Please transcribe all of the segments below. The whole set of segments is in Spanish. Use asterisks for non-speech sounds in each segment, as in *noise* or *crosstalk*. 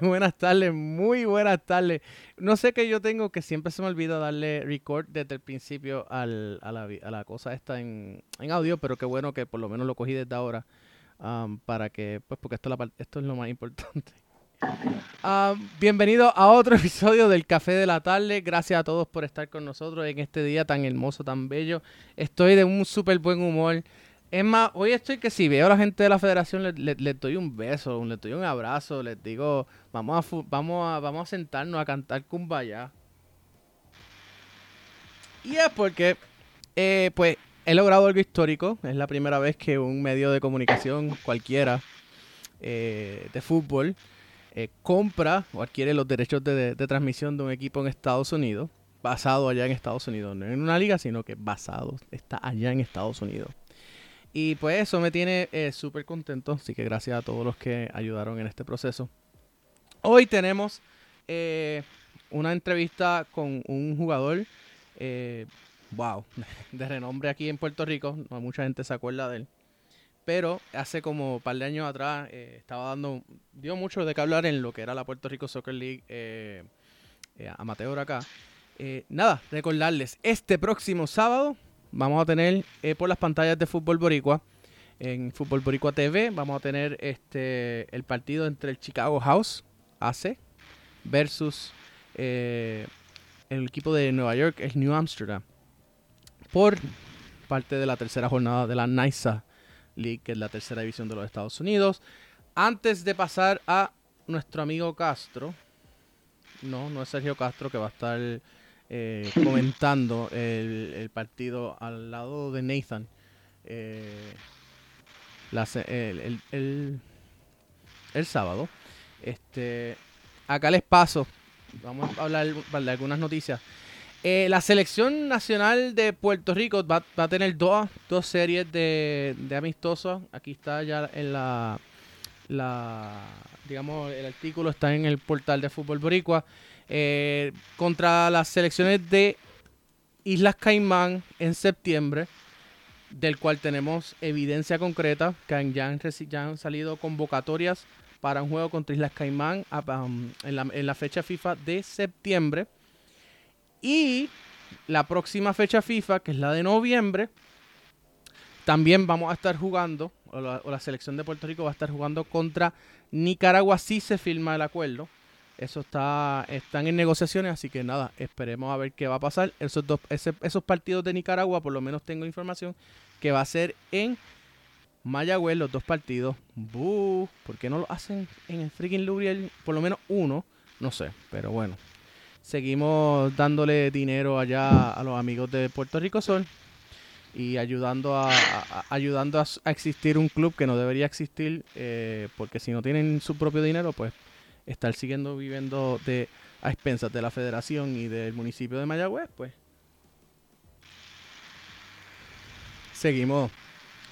*laughs* Buenas tardes, muy buenas tardes. No sé qué yo tengo que siempre se me olvida darle record desde el principio a, la, cosa esta en, audio, pero qué bueno que por lo menos lo cogí desde ahora um, para que, pues porque esto, es lo más importante. *laughs* Um, bienvenido a otro *laughs* episodio del Café de la Tarde. Gracias a todos por estar con nosotros en este día tan hermoso, tan bello. Estoy de un súper buen humor. Es más, hoy estoy que si veo a la gente de la federación, le, le, doy un beso, le doy un abrazo, les digo, vamos a, vamos a, vamos a sentarnos a cantar Kumbaya. Y es porque, eh, pues, he logrado algo histórico. Es la primera vez que un medio de comunicación cualquiera eh, de fútbol eh, compra o adquiere los derechos de, de, transmisión de un equipo en Estados Unidos, basado allá en Estados Unidos, no en una liga, sino que basado, está allá en Estados Unidos. Y pues eso me tiene eh, súper contento, así que gracias a todos los que ayudaron en este proceso. Hoy tenemos eh, una entrevista con un jugador, eh, wow, *laughs* de renombre aquí en Puerto Rico, mucha gente se acuerda de él. Pero hace como un par de años atrás estaba dando, dio mucho de qué hablar en lo que era la Puerto Rico Soccer League amateur acá. nada, recordarles, este próximo sábado vamos a tener eh, por las pantallas de Fútbol Boricua, en Fútbol Boricua TV, vamos a tener este el partido entre el Chicago House AC versus eh, el equipo de Nueva York, el New Amsterdam, por parte de la tercera jornada de la NISA League, que es la tercera división de los Estados Unidos. Antes de pasar a nuestro amigo Castro, no, no es Sergio Castro que va a estar eh, comentando el, partido al lado de Nathan. Eh, el, sábado. Este, acá les paso. Vamos a hablar de algunas noticias. Eh, la selección nacional de Puerto Rico va, a tener dos, dos series de, de, amistosos. Aquí está ya en la, la, digamos, el artículo está en el portal de Fútbol Boricua. Eh, contra las selecciones de Islas Caimán en septiembre, del cual tenemos evidencia concreta que ya han, salido convocatorias para un juego contra Islas Caimán um, en, la, fecha FIFA de septiembre. Y la próxima fecha FIFA, que es la de noviembre, también vamos a estar jugando, la, o la, selección de Puerto Rico va a estar jugando contra Nicaragua si se firma el acuerdo. Eso está, están en negociaciones, así que nada, esperemos a ver qué va a pasar. Esos, dos, esos partidos de Nicaragua, por lo menos tengo información, que va a ser en Mayagüez, los dos partidos. Buh, ¿Por qué no lo hacen en el freaking Lubriel? Por lo menos uno, no sé, pero bueno. Seguimos dándole dinero allá a los amigos de Puerto Rico Sol y ayudando a, ayudando a, existir un club que no debería existir eh, porque si no tienen su propio dinero pues estar siguiendo viviendo de a expensas de la federación y del municipio de Mayagüez, pues seguimos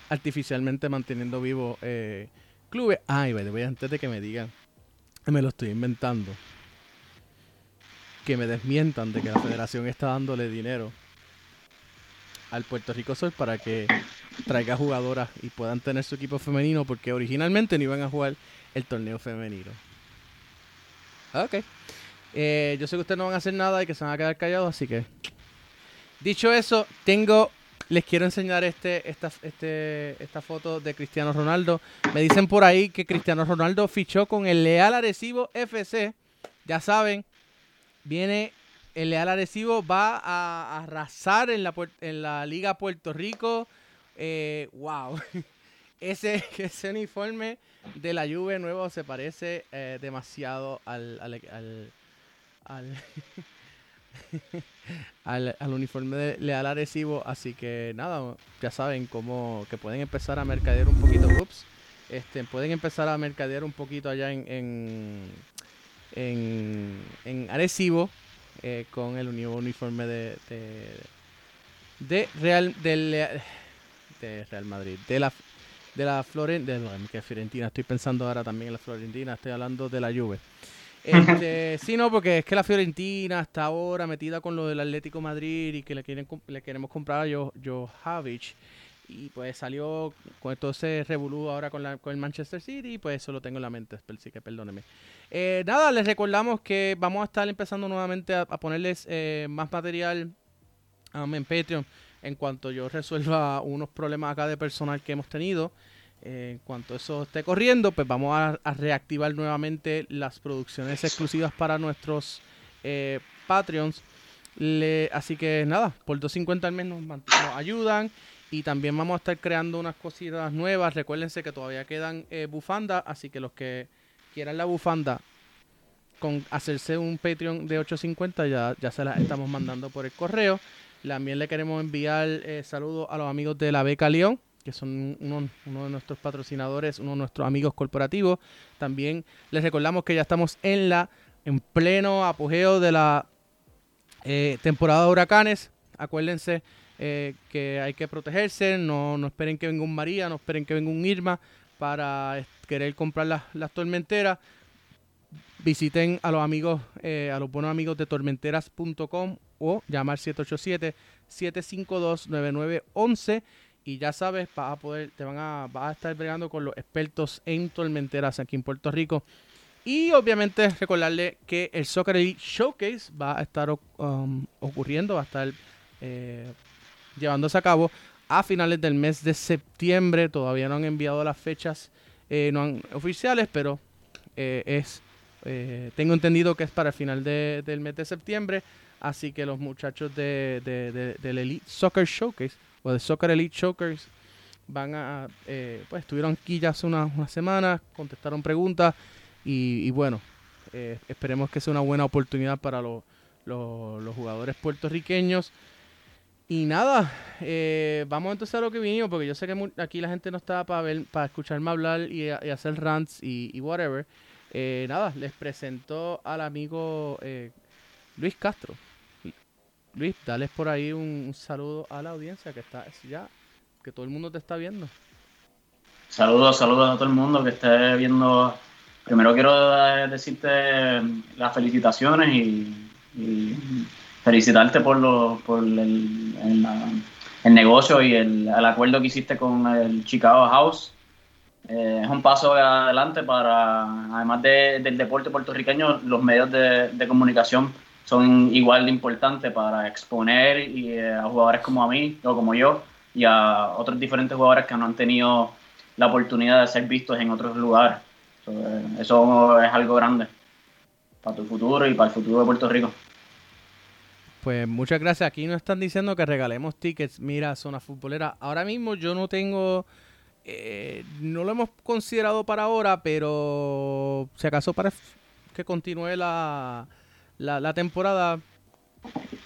artificialmente manteniendo vivo eh, clubes. Ay, voy antes de que me digan, me lo estoy inventando, que me desmientan de que la federación está dándole dinero al Puerto Rico Sol para que traiga jugadoras y puedan tener su equipo femenino, porque originalmente no iban a jugar el torneo femenino. Ok. Eh, yo sé que ustedes no van a hacer nada y que se van a quedar callados, así que. Dicho eso, tengo. Les quiero enseñar este, esta, este, esta foto de Cristiano Ronaldo. Me dicen por ahí que Cristiano Ronaldo fichó con el Leal Arecibo FC. Ya saben, viene el Leal Arecibo, va a arrasar en la, en la Liga Puerto Rico. Eh, wow. *laughs* ese, *laughs* ese uniforme de la Juve nuevo se parece eh, demasiado al, al, *laughs* al, al, uniforme de Leal Arecibo. Así que nada, ya saben cómo que pueden empezar a mercadear un poquito. Ups, este, pueden empezar a mercadear un poquito allá en, en, en, en Arecibo eh, con el nuevo uniforme de, de, de Real de, de Real Madrid, de la de la Florentina, de Fiorentina, estoy pensando ahora también en la Florentina, estoy hablando de la Juve. Este, *laughs* sí, no, porque es que la Fiorentina está ahora metida con lo del Atlético Madrid y que le quieren le queremos comprar a Jovic y pues salió con todo ese revolú ahora con, la, con el Manchester City, pues eso lo tengo en la mente, así que perdóneme. Eh, nada, les recordamos que vamos a estar empezando nuevamente a, ponerles eh, más material um, en Patreon en cuanto yo resuelva unos problemas acá de personal que hemos tenido. Eh, en cuanto eso esté corriendo, pues vamos a, reactivar nuevamente las producciones exclusivas para nuestros Patreons. así que nada, por 250 al mes nos ayudan. Y también vamos a estar creando unas cositas nuevas. Recuérdense que todavía quedan eh, bufandas, así que los que quieran la bufanda con hacerse un Patreon de 850 ya, ya se las estamos mandando por el correo. También le queremos enviar eh, saludos a los amigos de la Beca León, que son uno, de nuestros patrocinadores, uno de nuestros amigos corporativos. También les recordamos que ya estamos en la en pleno apogeo de la eh, temporada de huracanes. Acuérdense eh, que hay que protegerse, no, no esperen que venga un María, no esperen que venga un Irma para querer comprar las, las tormenteras. Visiten a los amigos, a los buenos amigos de tormenteras.com o llamar 787-752-9911 y ya sabes, vas a poder, te van a, a estar bregando con los expertos en tormenteras aquí en Puerto Rico. Y obviamente recordarle que el Soccer Elite Showcase va a estar um, ocurriendo, va a estar eh, llevándose a cabo a finales del mes de septiembre. Todavía no han enviado las fechas eh, no han, oficiales, pero eh, es tengo entendido que es para el final del mes de septiembre. Así que los muchachos de, del Elite Soccer Showcase o de Soccer Elite Showcase van a, pues estuvieron aquí ya hace unas una semanas, contestaron preguntas y, bueno, esperemos que sea una buena oportunidad para los jugadores puertorriqueños. Y nada, eh, vamos entonces a lo que vinimos, porque yo sé que aquí la gente no está para ver, para escucharme hablar y, hacer rants y, whatever. Eh, nada, les presento al amigo eh, Luis Castro. Luis, dales por ahí un, saludo a la audiencia que está ya, que todo el mundo te está viendo. Saludos, saludos a todo el mundo que esté viendo. Primero quiero decirte las felicitaciones y felicitarte por, lo, por el, el, negocio y el, acuerdo que hiciste con el Chicago House. Eh, es un paso adelante para, además del deporte puertorriqueño, los medios de, comunicación son igual de importantes para exponer y, eh, a jugadores como a mí o como yo y a otros diferentes jugadores que no han tenido la oportunidad de ser vistos en otros lugares. eso es algo grande para tu futuro y para el futuro de Puerto Rico. Pues muchas gracias. Aquí nos están diciendo que regalemos tickets. Mira, zona futbolera. Ahora mismo yo no tengo. Eh, no lo hemos considerado para ahora, pero si acaso para que continúe la, la, temporada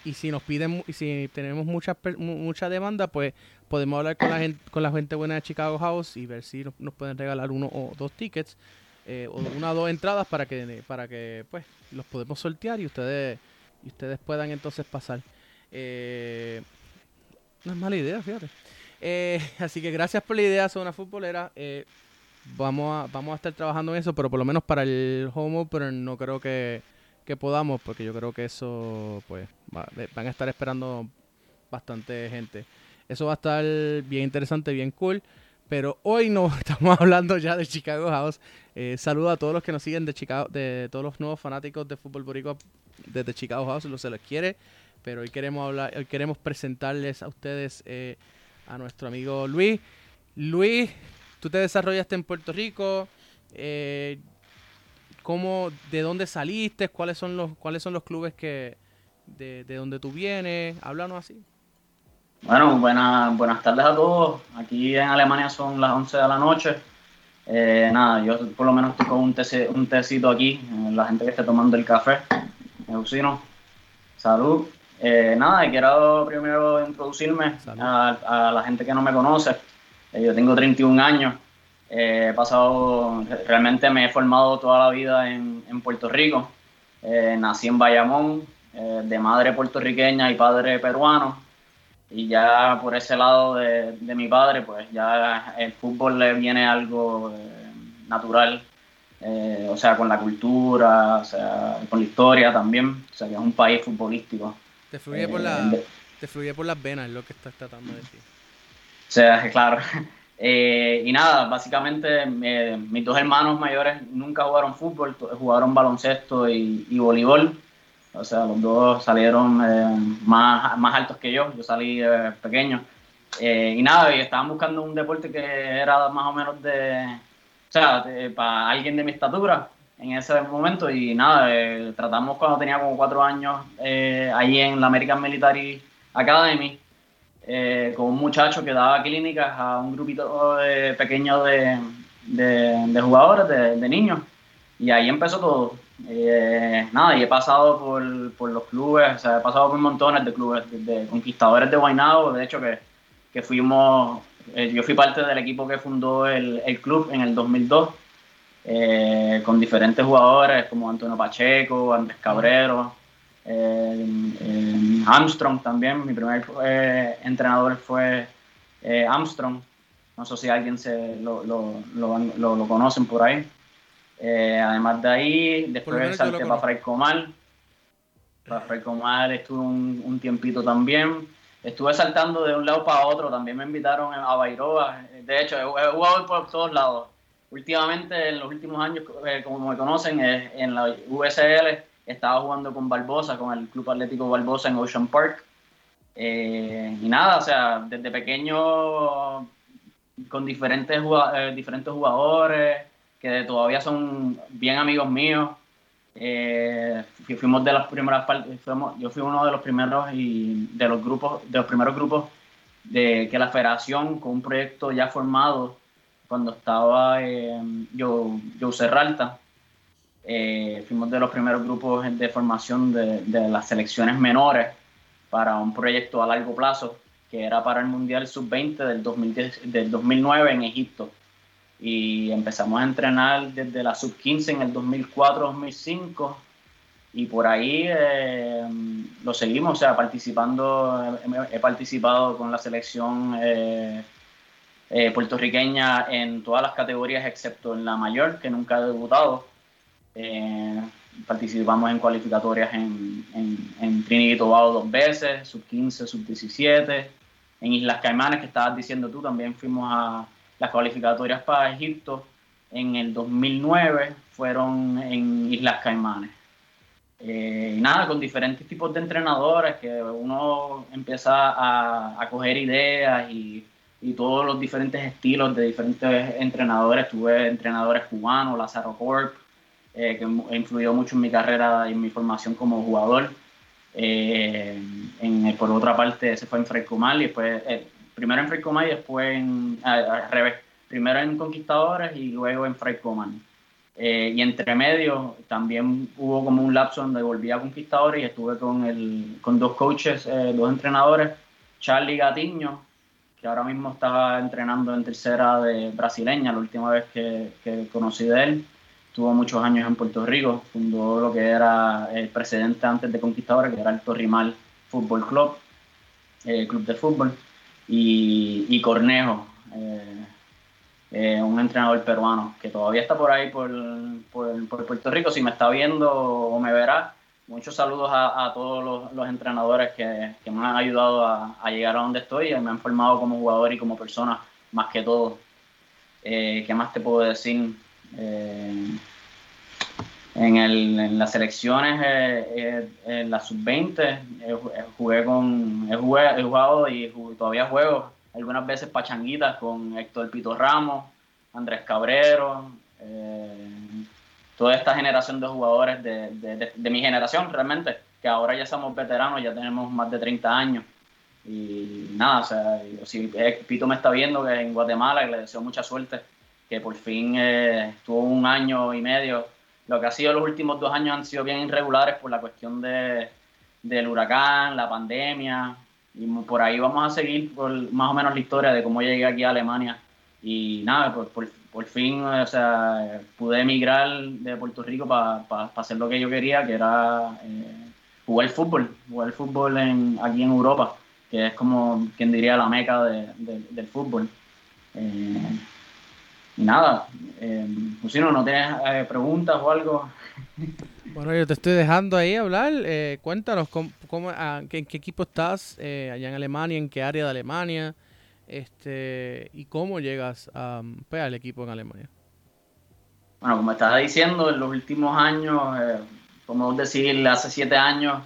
y si nos piden y si tenemos mucha mucha demanda, pues podemos hablar con la gente con la gente buena de Chicago House y ver si nos, pueden regalar uno o dos tickets eh, o una o dos entradas para que para que pues los podemos sortear y ustedes y ustedes puedan entonces pasar. Eh, no es mala idea, fíjate. Eh, *laughs* así que gracias por la idea, Zona Futbolera. Eh, vamos, a, vamos a estar trabajando en eso, pero por lo menos para el home pero no creo que, podamos, porque yo creo que eso, pues, van a estar esperando bastante gente. Eso va a estar bien interesante, bien cool. Pero hoy no *laughs* estamos hablando ya de Chicago House. Eh, saludo a todos los que nos siguen de Chicago, de todos los nuevos fanáticos de fútbol boricua desde Chicago House, lo se les quiere. Pero hoy queremos hablar, hoy queremos presentarles a ustedes eh, a nuestro amigo Luis. Luis, tú te desarrollaste en Puerto Rico. Eh, ¿cómo, ¿De dónde saliste? ¿Cuáles son los, cuáles son los clubes que de, de donde tú vienes? Háblanos así. Bueno, buenas, buenas tardes a todos. Aquí en Alemania son las 11 de la noche. Eh, nada, yo por lo menos estoy con un, un tecito aquí, eh, la gente que esté tomando el café. Eusino, salud. Eh, nada, quiero primero introducirme a, la gente que no me conoce. yo tengo 31 años. He pasado, realmente me he formado toda la vida en, en Puerto Rico. nací en Bayamón, de madre puertorriqueña y padre peruano y ya por ese lado de, mi padre, pues ya el fútbol le viene algo eh, natural, eh, o sea, con la cultura, o sea, con la historia también, o sea, que es un país futbolístico. Te fluye, por, la, eh, te fluye por las venas, es lo que estás tratando de decir. sea, *laughs* claro. Eh, y nada, básicamente mis dos hermanos mayores nunca jugaron fútbol, jugaron baloncesto y, voleibol. O sea, los dos salieron eh, más, más altos que yo, yo salí eh, pequeño. y nada, y estaban buscando un deporte que era más o menos de, o sea, para alguien de mi estatura en ese momento. Y nada, tratamos cuando tenía como cuatro años ahí en la American Military Academy eh, con un muchacho que daba clínicas a un grupito pequeño de, de, jugadores, de, niños. Y ahí empezó todo. Eh, nada, y he pasado por, por, los clubes, o sea, he pasado por montones de clubes, de, conquistadores de Guaynabo, de hecho que, que fuimos, eh, yo fui parte del equipo que fundó el, el club en el 2002, con diferentes jugadores como Antonio Pacheco, Andrés Cabrero, eh, Armstrong también, mi primer eh, entrenador fue eh, Armstrong. No sé si alguien se lo, lo, lo, conocen por ahí. además de ahí, después salté para Fray Comal. Para Fray Comal estuve un, un, tiempito también. Estuve saltando de un lado para otro. También me invitaron a Bairoa. De hecho, he, jugado por todos lados. Últimamente, en los últimos años, como me conocen, en la USL estaba jugando con Barbosa, con el Club Atlético Barbosa en Ocean Park. Eh, y nada, o sea, desde pequeño con diferentes, eh, diferentes jugadores que todavía son bien amigos míos. Eh, fuimos de las primeras yo fui uno de los primeros y de los grupos, de los primeros grupos de que la federación con un proyecto ya formado cuando estaba yo, yo Serralta, eh, fuimos de los primeros grupos de formación de, las selecciones menores para un proyecto a largo plazo que era para el Mundial Sub-20 del, del 2009 en Egipto. Y empezamos a entrenar desde la Sub-15 en el 2004-2005 y por ahí eh, lo seguimos, o sea, participando, he, participado con la selección eh, puertorriqueña en todas las categorías excepto en la mayor, que nunca he debutado. Eh, participamos en cualificatorias en, en, Trinidad y Tobago dos veces, sub 15, sub 17. En Islas Caimanes, que estabas diciendo tú, también fuimos a las cualificatorias para Egipto en el 2009, fueron en Islas Caimanes. Eh, nada, con diferentes tipos de entrenadores que uno empieza a, a coger ideas y, y, todos los diferentes estilos de diferentes entrenadores. Tuve entrenadores cubanos, Lázaro Corp, eh, que influyó mucho en mi carrera y en mi formación como jugador. Eh, en, por otra parte, se fue en Frescomal y después, eh, primero en Frescomal y después en, al revés, primero en Conquistadores y luego en Frescomal. y entre medio también hubo como un lapso donde volví a Conquistadores y estuve con, el, con dos coaches, dos entrenadores, Charlie Gatiño, que ahora mismo estaba entrenando en tercera de brasileña, la última vez que, que conocí de él, Estuvo muchos años en Puerto Rico, fundó lo que era el precedente antes de Conquistadores, que era el Torrimal Fútbol Club, eh, club de fútbol, y, Cornejo, eh, eh, un entrenador peruano que todavía está por ahí por, Puerto Rico. Si me está viendo o me verá, muchos saludos a, todos los, entrenadores que, me han ayudado a, llegar a donde estoy y me han formado como jugador y como persona, más que todo. ¿Qué más te puedo decir? Eh, en, el, en, las selecciones, eh, eh, en la sub-20, jugué con, he, jugado y todavía juego algunas veces pachanguitas con Héctor Pito Ramos, Andrés Cabrero, toda esta generación de jugadores de, de, de, mi generación realmente, que ahora ya somos veteranos, ya tenemos más de 30 años. Y nada, o sea, si Pito me está viendo que en Guatemala, le deseo mucha suerte que por fin eh, estuvo un año y medio. Lo que ha sido los últimos dos años han sido bien irregulares por la cuestión de, del huracán, la pandemia, y por ahí vamos a seguir por más o menos la historia de cómo llegué aquí a Alemania. Y nada, por, por, fin o sea, pude emigrar de Puerto Rico para hacer lo que yo quería, que era eh, jugar fútbol, jugar fútbol en, aquí en Europa, que es como quien diría la meca de, del fútbol. Eh, nada, eh, no tienes eh, preguntas o algo. Bueno, yo te estoy dejando ahí hablar. Eh, cuéntanos cómo, cómo, en qué equipo estás eh, allá en Alemania, en qué área de Alemania. este y cómo llegas a, pues, al equipo en Alemania. Bueno, como estaba diciendo, en los últimos años, eh, como decir, hace siete años,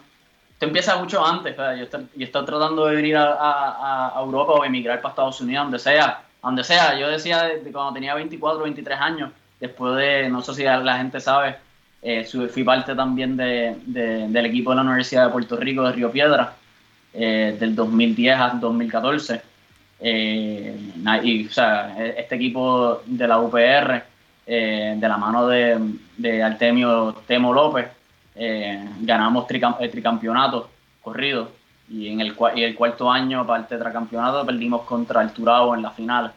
esto empieza mucho antes. Yo estoy, yo estoy, tratando de venir a, a, Europa o emigrar para Estados Unidos, donde sea. Donde sea. Yo decía de, cuando tenía 24 o 23 años, después de, no sé si la gente sabe, eh, fui parte también de, del equipo de la Universidad de Puerto Rico de Río Piedra, eh, del 2010 al 2014. Eh, y, o sea, e, este equipo de la UPR, de la mano de, Artemio Temo López, ganamos el tricampeonato corrido. Y en el, y el cuarto año, parte del tricampeonato, perdimos contra el Turabo en la final.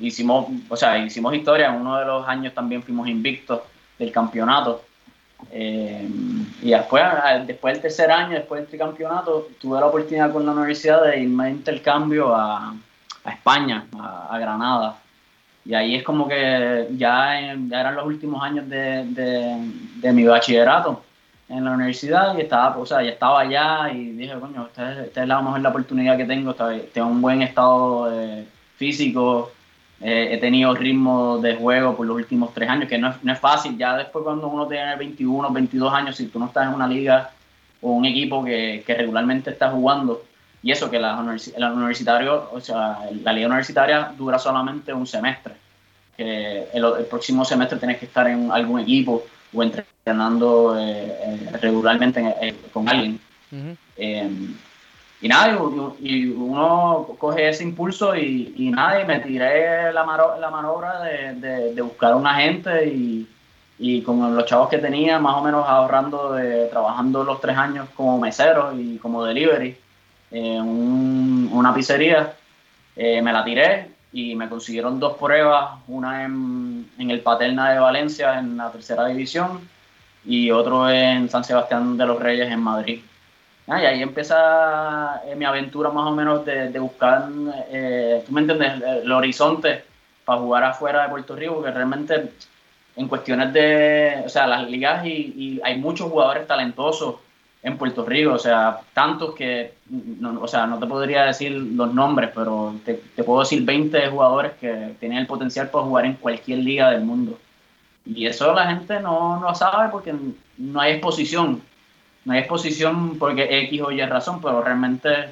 hicimos, o sea, hicimos historia, en uno de los años también fuimos invictos del campeonato. Eh, y después, después del tercer año, después del campeonato, tuve la oportunidad con la universidad de irme de intercambio a, a España, a, Granada. Y ahí es como que ya, eran los últimos años de, de, mi bachillerato en la universidad y estaba, o sea, ya estaba allá y dije, coño, esta es, la mejor la oportunidad que tengo, tengo un buen estado eh, físico, he tenido ritmo de juego por los últimos tres años, que no es, no es, fácil. Ya después cuando uno tiene 21, 22 años, si tú no estás en una liga o un equipo que, que regularmente está jugando, y eso que la, la universitario, o sea, la liga universitaria dura solamente un semestre, que el, próximo semestre tienes que estar en algún equipo o entrenando eh, eh, regularmente eh, con alguien. Y nada, y, uno coge ese impulso y, y nada, y me tiré la, la maniobra de, de, buscar a un agente y, y con los chavos que tenía, más o menos ahorrando, de, trabajando los tres años como mesero y como delivery en una pizzería, eh, me la tiré y me consiguieron dos pruebas, una en, en el Paterna de Valencia en la tercera división y otro en San Sebastián de los Reyes en Madrid. Ah, y ahí empieza eh, mi aventura más o menos de, buscar, eh, tú me entiendes, el, horizonte para jugar afuera de Puerto Rico, que realmente en cuestiones de, o sea, las ligas y, hay muchos jugadores talentosos en Puerto Rico, o sea, tantos que, no, o sea, no te podría decir los nombres, pero te, puedo decir 20 jugadores que tienen el potencial para jugar en cualquier liga del mundo. Y eso la gente no, no sabe porque no hay exposición no hay exposición porque X o Y razón, pero realmente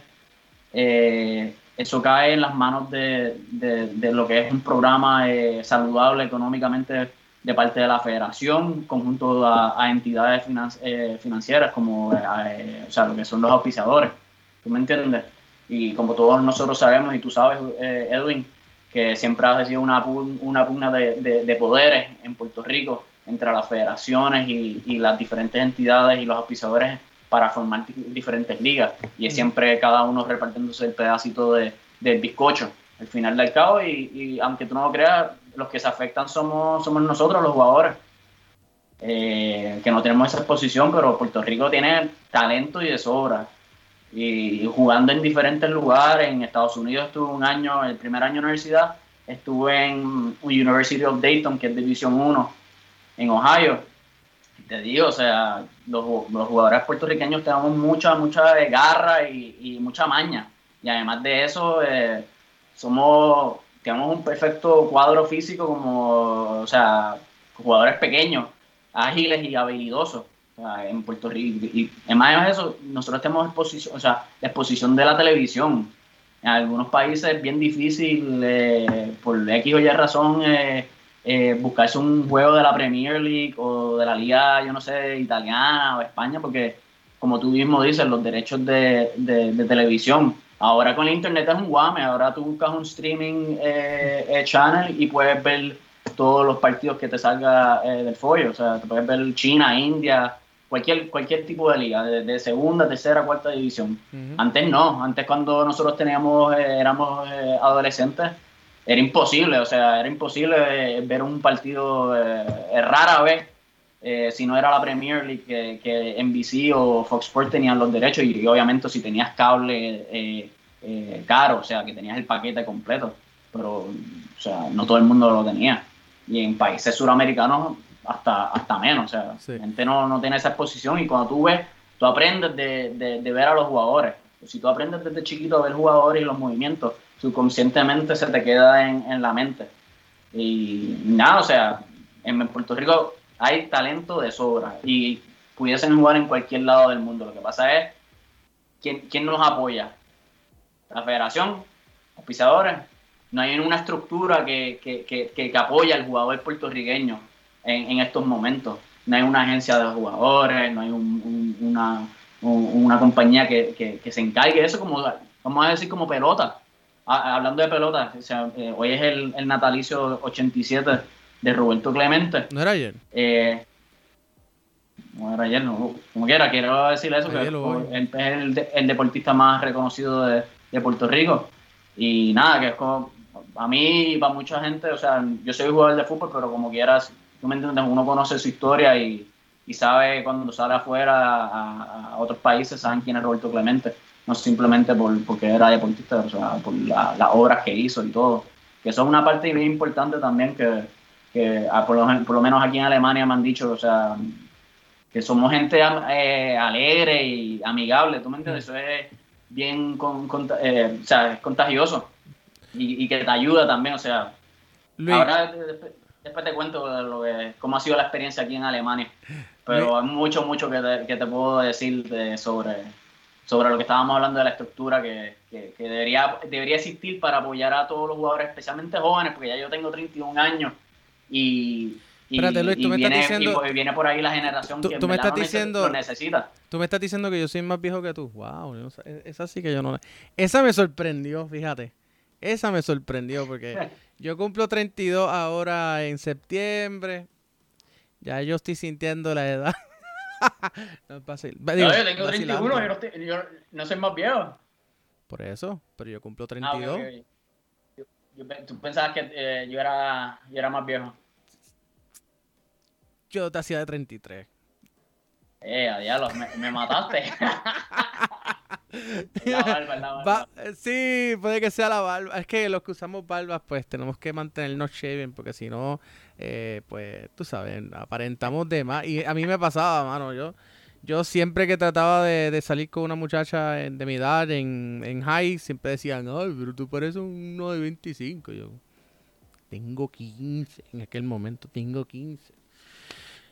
eh, eso cae en las manos de, lo que es un programa eh, saludable económicamente de parte de la federación, conjunto a, entidades eh, financieras como o sea, lo que son los auspiciadores. ¿Tú me entiendes? Y como todos nosotros sabemos, y tú sabes, Edwin, que siempre ha sido una, una pugna de, de poderes en Puerto Rico entre las federaciones y, las diferentes entidades y los auspiciadores para formar diferentes ligas. Y es siempre cada uno repartiéndose el pedacito de, del bizcocho al final del cabo. Y, aunque tú no lo creas, los que se afectan somos, somos nosotros, los jugadores. Eh, que no tenemos esa exposición, pero Puerto Rico tiene talento y de sobra. Y, jugando en diferentes lugares, en Estados Unidos estuve un año, el primer año de universidad, estuve en University of Dayton, que es División 1, en Ohio. Te digo, o sea, los, jugadores puertorriqueños tenemos mucha, mucha garra y, mucha maña. Y además de eso, eh, somos, tenemos un perfecto cuadro físico como, o sea, jugadores pequeños, ágiles y habilidosos. en Puerto Rico. Y además de eso, nosotros tenemos exposición, o sea, la exposición de la televisión. En algunos países es bien difícil, eh, por X o Y razón, eh, eh, buscarse un juego de la Premier League o de la liga, yo no sé, italiana o España, porque como tú mismo dices, los derechos de, televisión. Ahora con el internet es un guame, ahora tú buscas un streaming eh, eh, channel y puedes ver todos los partidos que te salga del folio, o sea, te puedes ver China, India, cualquier, cualquier tipo de liga, de, segunda, tercera, cuarta división. Antes no, antes cuando nosotros teníamos, éramos adolescentes, era imposible, o sea, era imposible eh, ver un partido eh, rara vez, eh, si no era la Premier League, que, que, NBC o Fox Sports tenían los derechos y, obviamente si tenías cable caro, o sea, que tenías el paquete completo, pero, o sea, no todo el mundo lo tenía. Y en países suramericanos hasta, hasta menos, o sea, la gente no, no tiene esa exposición y cuando tú ves, tú aprendes de, de, de ver a los jugadores. Si tú aprendes desde chiquito a ver jugadores y los movimientos, subconscientemente se te queda en, en la mente. Y nada, o sea, en Puerto Rico hay talento de sobra y pudiesen jugar en cualquier lado del mundo. Lo que pasa es, ¿quién, quién nos apoya? La federación, los pisadores. No hay una estructura que, que, que, que apoya al jugador puertorriqueño en, en, estos momentos. No hay una agencia de jugadores, no hay un, un, una, una compañía que, se encargue de eso, como, vamos a decir, como pelota. hablando de pelota, o sea, eh, hoy es el, el natalicio 87 de Roberto Clemente. ¿No era ayer? Eh, no era ayer, no. Como quiera, quiero decir eso, que es el, el, deportista más reconocido de, de, Puerto Rico. Y nada, que es como, a mí y para mucha gente, o sea, yo soy jugador de fútbol, pero como quieras, tú me entiendes, uno conoce su historia y, y sabe cuando sale afuera a, a, otros países, saben quién es Roberto Clemente. No simplemente por, porque era deportista, o sea, por las obras que hizo y todo. Que eso es una parte bien importante también que que ah, por, lo, por, lo, menos aquí en Alemania me han dicho, o sea, que somos gente eh, alegre y amigable, ¿tú me entiendes? Eso es bien con, con, eh, o sea, es contagioso y, y, que te ayuda también, o sea, ahora después, después, te cuento lo que, cómo ha sido la experiencia aquí en Alemania, pero hay mucho, mucho que te, que te puedo decir de, sobre, sobre lo que estábamos hablando de la estructura que, que, que, debería, debería existir para apoyar a todos los jugadores, especialmente jóvenes, porque ya yo tengo 31 años y, Espérate, Luis, tú me viene, estás diciendo. Y viene por ahí la generación tú, que tú me estás diciendo, lo necesita. Tú me estás diciendo que yo soy más viejo que tú. Wow, sé, esa sí que yo no. Esa me sorprendió, fíjate. Esa me sorprendió porque *laughs* yo cumplo 32 ahora en septiembre. Ya yo estoy sintiendo la edad. *laughs* no es fácil. Digo, no, yo tengo 31, yo no, estoy, yo no, soy más viejo. Por eso, pero yo cumplo 32. Ah, okay, okay. ¿Tú pensabas que eh, yo, era, yo era más viejo? Yo te hacía de 33. Eh, a diablo, me, me mataste. *laughs* la barba, la barba. sí, puede que sea la barba. Es que los que usamos barbas, pues tenemos que mantenernos shaving, porque si no, eh, pues tú sabes, aparentamos de más. Y a mí me pasaba, mano, yo yo siempre que trataba de, de, salir con una muchacha de mi edad en, en high, siempre decían, ay, pero tú pareces uno de 25. Yo, tengo 15, en aquel momento tengo 15.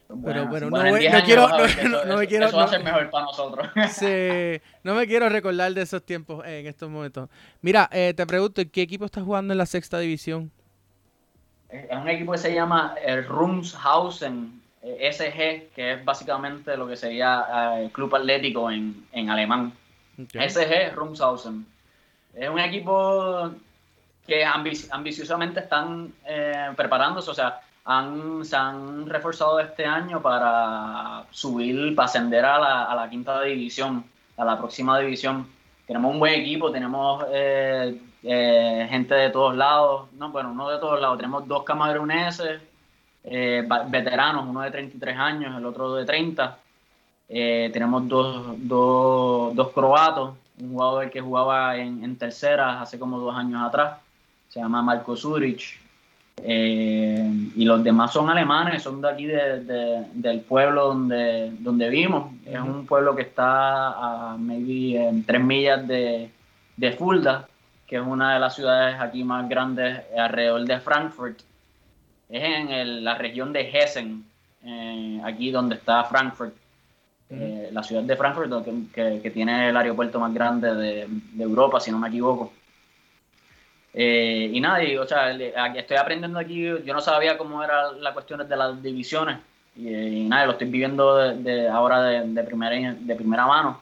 Bueno, pero bueno, no, no, quiero, *laughs* no, no, me quiero, eso va a ser mejor para nosotros. *laughs* sí, no me quiero recordar de esos tiempos eh, en estos momentos. Mira, eh, te pregunto, ¿qué equipo estás jugando en la sexta división? Es un equipo que se llama el Rumshausen SG, que es básicamente lo que sería el eh, Club Atlético en, en alemán. SG Rumshausen. Es un equipo que ambiciosamente están eh, preparándose, o sea, han, se han reforzado este año para subir, para ascender a la, a la quinta división, a la próxima división. Tenemos un buen equipo, tenemos eh, eh, gente de todos lados, no, bueno, no de todos lados, tenemos dos camaroneses, eh, veteranos, uno de 33 años, el otro de 30. Eh, tenemos dos, dos, dos, croatos, un jugador que jugaba en, en, tercera hace como dos años atrás, se llama Marco Zurich. Eh, y los demás son alemanes, son de aquí de, de, del pueblo donde, donde vivimos. Es un pueblo que está a maybe en tres millas de, de Fulda, que es una de las ciudades aquí más grandes alrededor de Frankfurt es en el, la región de Hessen, eh, aquí donde está Frankfurt, eh, la ciudad de Frankfurt, que, que, tiene el aeropuerto más grande de, de Europa, si no me equivoco. Eh, y nada, y, o sea, estoy aprendiendo aquí, yo no sabía cómo eran las cuestiones de las divisiones, y, y nada, lo estoy viviendo de, de ahora de, de, primera, de primera mano,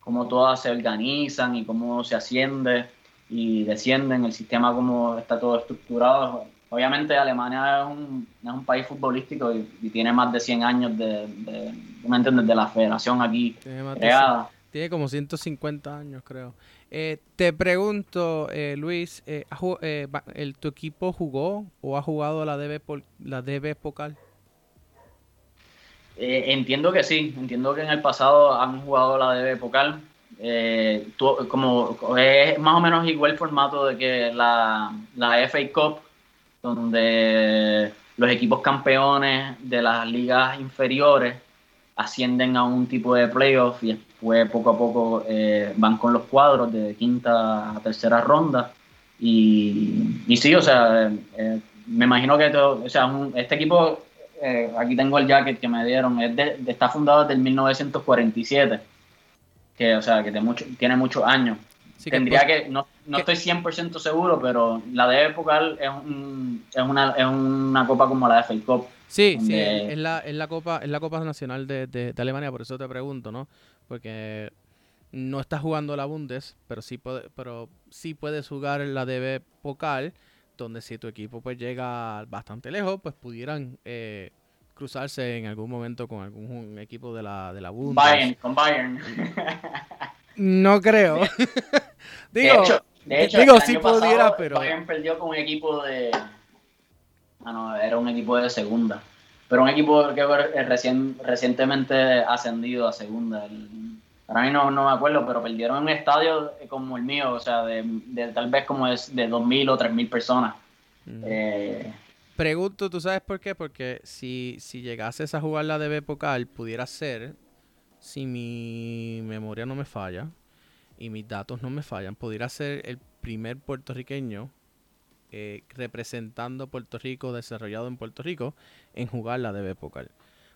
cómo todas se organizan y cómo se asciende y descienden, el sistema cómo está todo estructurado obviamente Alemania es un, es un país futbolístico y, tiene más de 100 años de, de, de la federación aquí tiene creada. tiene como 150 años, creo. Eh, te pregunto, eh, Luis, eh, el, ¿tu equipo jugó o ha jugado la DB, la DB Pocal? Entiendo que sí, entiendo que en el pasado han jugado la DB Pocal. Tú, como es más o menos igual el formato de que la, la FA Cup donde los equipos campeones de las ligas inferiores ascienden a un tipo de playoff y después poco a poco eh, van con los cuadros de quinta a tercera ronda. Y, y sí, o sea, eh, me imagino que todo, o sea, este equipo, eh, aquí tengo el jacket que me dieron, es de, está fundado desde el 1947, que, o sea, que mucho, tiene muchos años. Tendría que, no, no estoy 100% seguro, pero la de época es, un, es, una, es una copa como la de FA Cup. Sí, sí, es la, es la Copa, es la Copa Nacional de, de, Alemania, por eso te pregunto, ¿no? Porque no estás jugando la Bundes, pero sí, puede, pero sí puedes jugar la DB Pokal, donde si tu equipo pues llega bastante lejos, pues pudieran eh, cruzarse en algún momento con algún equipo de la, de la Bundes. Bayern, con Bayern. No creo. *laughs* digo, de hecho, digo si pudiera, pero... Bayern perdió con un equipo de Ah, no, era un equipo de segunda. Pero un equipo que recientemente ascendido a segunda. para mí no, no, me acuerdo, pero perdieron en un estadio como el mío, o sea, de, tal vez como es de 2.000 o 3.000 personas. Eh, Pregunto, ¿tú sabes por qué? Porque si, si llegases a jugar la DB Pokal, pudiera ser, si mi memoria no me falla y mis datos no me fallan, pudiera ser el primer puertorriqueño eh, representando Puerto Rico, desarrollado en Puerto Rico, en jugar la DB Pokal.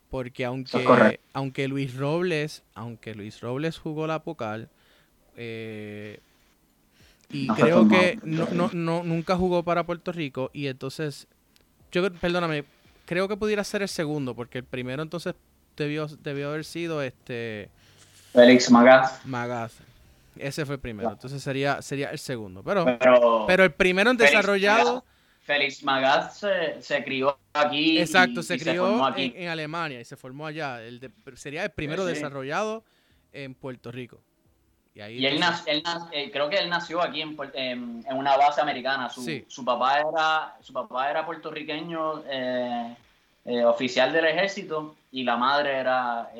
Porque aunque, aunque Luis Robles, aunque Luis Robles jugó la Pokal, eh, y creo que no, no, no, nunca jugó para Puerto Rico, y entonces, yo perdóname, creo que pudiera ser el segundo, porque el primero entonces debió, debió haber sido este Félix Magaz. Magaz. Ese fue el primero. Entonces sería, sería el segundo. Pero, pero, el primero en desarrollado. Félix Magaz se, crió aquí. Exacto, se crió En, Alemania y se formó allá. El sería el primero desarrollado en Puerto Rico. Y, ahí él, eh, creo que él nació aquí en, en, una base americana. Su, su, papá era, su papá era puertorriqueño, eh, eh, oficial del ejército, y la madre era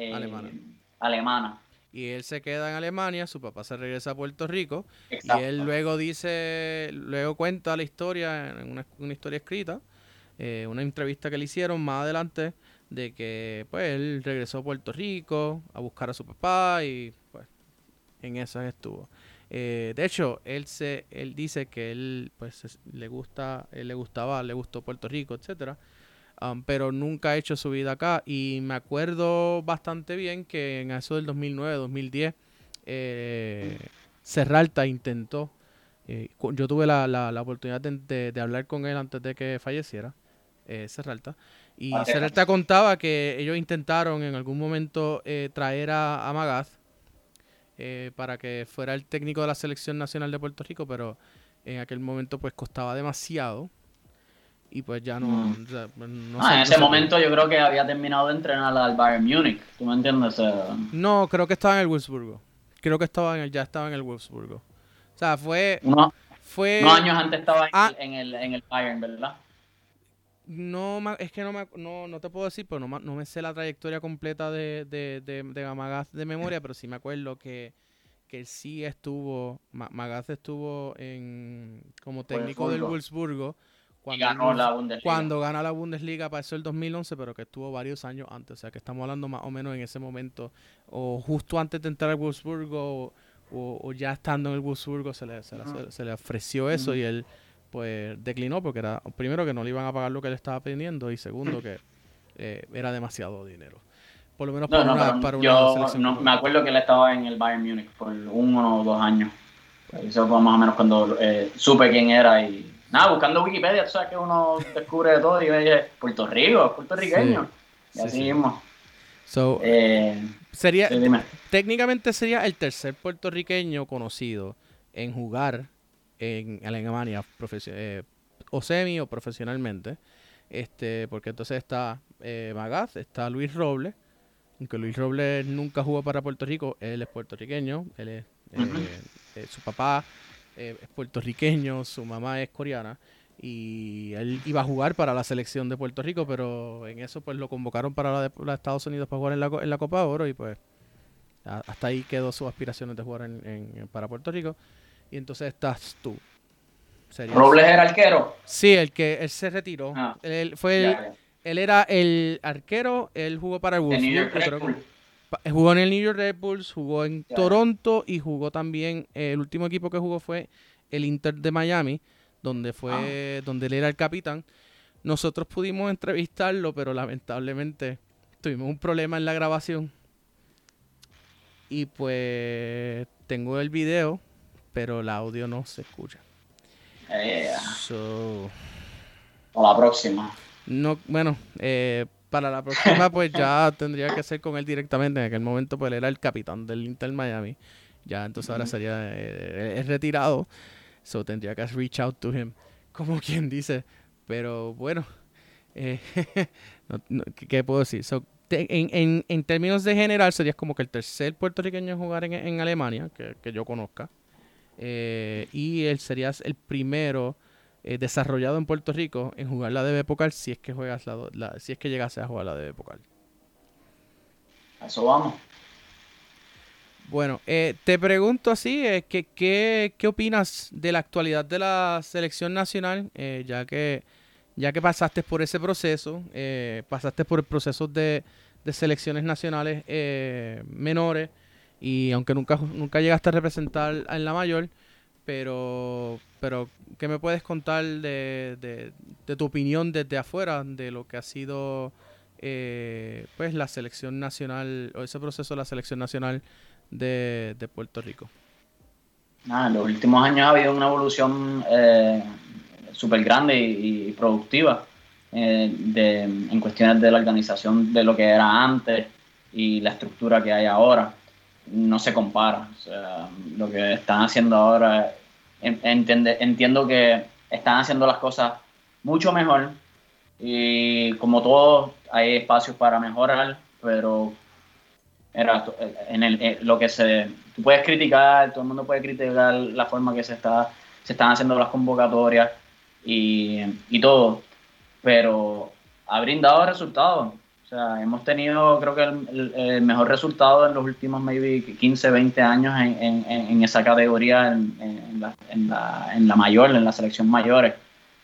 alemana y él se queda en Alemania, su papá se regresa a Puerto Rico y él luego dice, luego cuenta la historia en una, historia escrita, eh, una entrevista que le hicieron más adelante de que pues él regresó a Puerto Rico a buscar a su papá y pues en eso estuvo. Eh, de hecho, él se, él dice que él pues le gusta, él le gustaba, le gustó Puerto Rico, etcétera Um, pero nunca ha hecho su vida acá. Y me acuerdo bastante bien que en eso del 2009, 2010, eh, Serralta intentó. Eh, yo tuve la, la, oportunidad de, de, hablar con él antes de que falleciera, eh, Serralta. Y Serralta contaba que ellos intentaron en algún momento eh, traer a, a Magaz para que fuera el técnico de la selección nacional de Puerto Rico, pero en aquel momento pues costaba demasiado y pues ya no... Mm. Pues, ah, en ese momento yo creo que había terminado de entrenar al Bayern Múnich, ¿tú me entiendes? no, creo que estaba en el Wolfsburgo. Creo que estaba en el, ya estaba en el Wolfsburgo. O sea, fue... fue unos años antes estaba ah. en, el, en el Bayern, ¿verdad? No, es que no, me, no, no te puedo decir, pero no, no me sé la trayectoria completa de, de, de, de de memoria, pero sí me acuerdo que, que sí estuvo, Magaz estuvo en, como técnico del Wolfsburgo cuando, ganó la Bundesliga. Cuando gana la Bundesliga pasó el 2011, pero que estuvo varios años antes. O sea, que estamos hablando más o menos en ese momento, o justo antes de entrar al Wolfsburgo, o, ya estando en el Wolfsburgo, se le, se, le, ofreció eso y él pues declinó porque era, primero, que no le iban a pagar lo que él estaba pidiendo y segundo, que eh, era demasiado dinero. Por lo menos para, una, para yo selección. me acuerdo que él estaba en el Bayern Múnich por uno o dos años. Eso fue más o menos cuando eh, supe quién era y nada, buscando Wikipedia, tú sabes que uno descubre de todo y ve Puerto Rico, puertorriqueño. y así mismo. Eh, sería, técnicamente sería el tercer puertorriqueño conocido en jugar en Alemania eh, o semi o profesionalmente. Este, porque entonces está eh, Magaz, está Luis Robles, aunque Luis Robles nunca jugó para Puerto Rico, él es puertorriqueño, él es, eh, su papá eh, es puertorriqueño, su mamá es coreana y él iba a jugar para la selección de Puerto Rico, pero en eso pues lo convocaron para la de, Estados Unidos para jugar en la, en la Copa de Oro y pues hasta ahí quedó sus aspiraciones de jugar en, para Puerto Rico. Y entonces estás tú. ¿Robles era arquero? Sí, el que él se retiró. Ah, él fue Él era el arquero, él jugó para el Wolfsburg. Jugó en el New York Red Bulls, jugó en Toronto y jugó también, el último equipo que jugó fue el Inter de Miami, donde fue, ah. donde él era el capitán. Nosotros pudimos entrevistarlo, pero lamentablemente tuvimos un problema en la grabación. Y pues tengo el video, pero el audio no se escucha. o la próxima. No, bueno, eh, para la próxima pues ya tendría que ser con él directamente. En aquel momento pues él era el capitán del Inter Miami. Ya entonces ahora sería eh, es retirado. So tendría que reach out to him. Como *laughs* quien dice. Pero bueno. Eh, *laughs* ¿Qué puedo decir? en, en, términos de general sería como que el tercer puertorriqueño en jugar en, Alemania, que, yo conozca. y él sería el primero eh, desarrollado en Puerto Rico en jugar la DB Pokal si es que juegas la, si es que llegase a jugar la DB Pokal. eso vamos. Bueno, eh, te pregunto así, eh, que, ¿qué, ¿qué opinas de la actualidad de la selección nacional? ya que ya que pasaste por ese proceso, pasaste por el proceso de, de selecciones nacionales menores y aunque nunca, nunca llegaste a representar en la mayor, pero, pero ¿qué me puedes contar de, tu opinión desde afuera de lo que ha sido eh, pues la selección nacional o ese proceso de la selección nacional de, Puerto Rico? en los últimos años ha habido una evolución eh, súper grande y, productiva eh, de, en cuestiones de la organización de lo que era antes y la estructura que hay ahora no se compara. O sea, lo que están haciendo ahora, entiendo que están haciendo las cosas mucho mejor y como todo hay espacios para mejorar, pero era en el, lo que se tú puedes criticar, todo el mundo puede criticar la forma que se está se están haciendo las convocatorias y, y todo, pero ha brindado resultados. O sea, hemos tenido, creo que el, mejor resultado en los últimos maybe 15, 20 años en, en, esa categoría, en, la, la, en, la, mayor, en la selección mayores,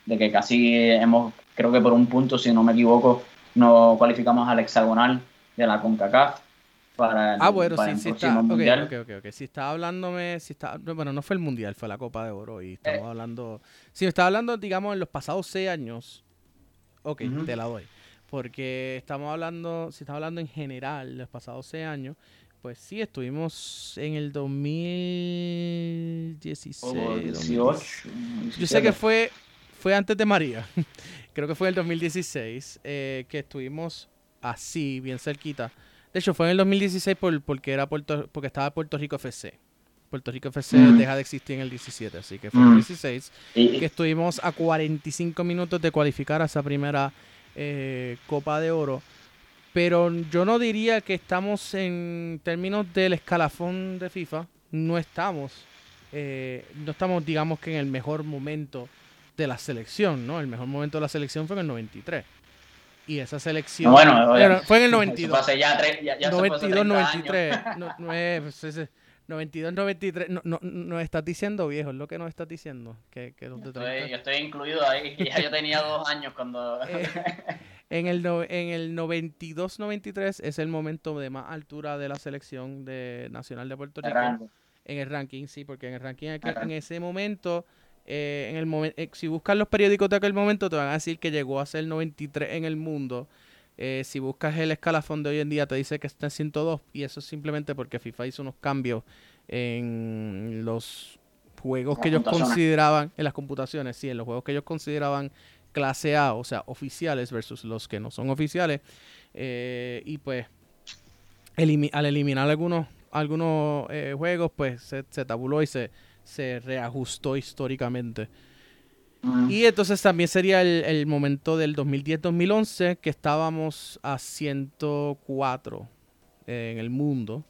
de que casi hemos, creo que por un punto, si no me equivoco, no cualificamos al hexagonal de la CONCACAF para el, ah, bueno, sí, sí está, mundial. Okay, okay, okay, Si está hablándome, si está, bueno, no fue el mundial, fue la Copa de Oro y estamos eh. hablando, si me está hablando, digamos, en los pasados seis años, ok, te la doy porque estamos hablando, si estamos hablando en general, los pasados seis años, pues sí, estuvimos en el 2016. 2018. Yo sé que fue, fue antes de María. *laughs* Creo que fue en el 2016 eh, que estuvimos así, bien cerquita. De hecho, fue en el 2016 por, porque, era Puerto, porque estaba Puerto Rico FC. Puerto Rico FC deja de existir en el 17, así que fue en el 16 que estuvimos a 45 minutos de cualificar a esa primera eh, Copa de Oro. Pero yo no diría que estamos en términos del escalafón de FIFA, no estamos, eh, no estamos digamos que en el mejor momento de la selección, ¿no? El mejor momento de la selección fue en el 93. Y esa selección bueno, fue en el 92. ya, 92, 93. No, no es, 92, 93. No, no, no estás diciendo viejo, es lo que nos estás diciendo. Que, que yo, estoy, yo, estoy, incluido ahí. *laughs* Ya yo tenía dos años cuando. Eh, en el, en el 92, 93 es el momento de más altura de la selección de nacional de Puerto Rico. En el ranking, sí, porque en el ranking en ese momento. Eh, en el momento, eh, si buscas los periódicos de aquel momento, te van a decir que llegó a ser 93 en el mundo. Eh, si buscas el escalafón de hoy en día, te dice que está en 102 y eso es simplemente porque FIFA hizo unos cambios en los juegos que ellos consideraban, en las computaciones, sí, en los juegos que ellos consideraban clase A, o sea, oficiales versus los que no son oficiales. Eh, y pues, al eliminar algunos, algunos eh, juegos, pues se, se, tabuló y se, se reajustó históricamente. Y entonces también sería el, momento del 2010-2011 que estábamos a 104 en el mundo,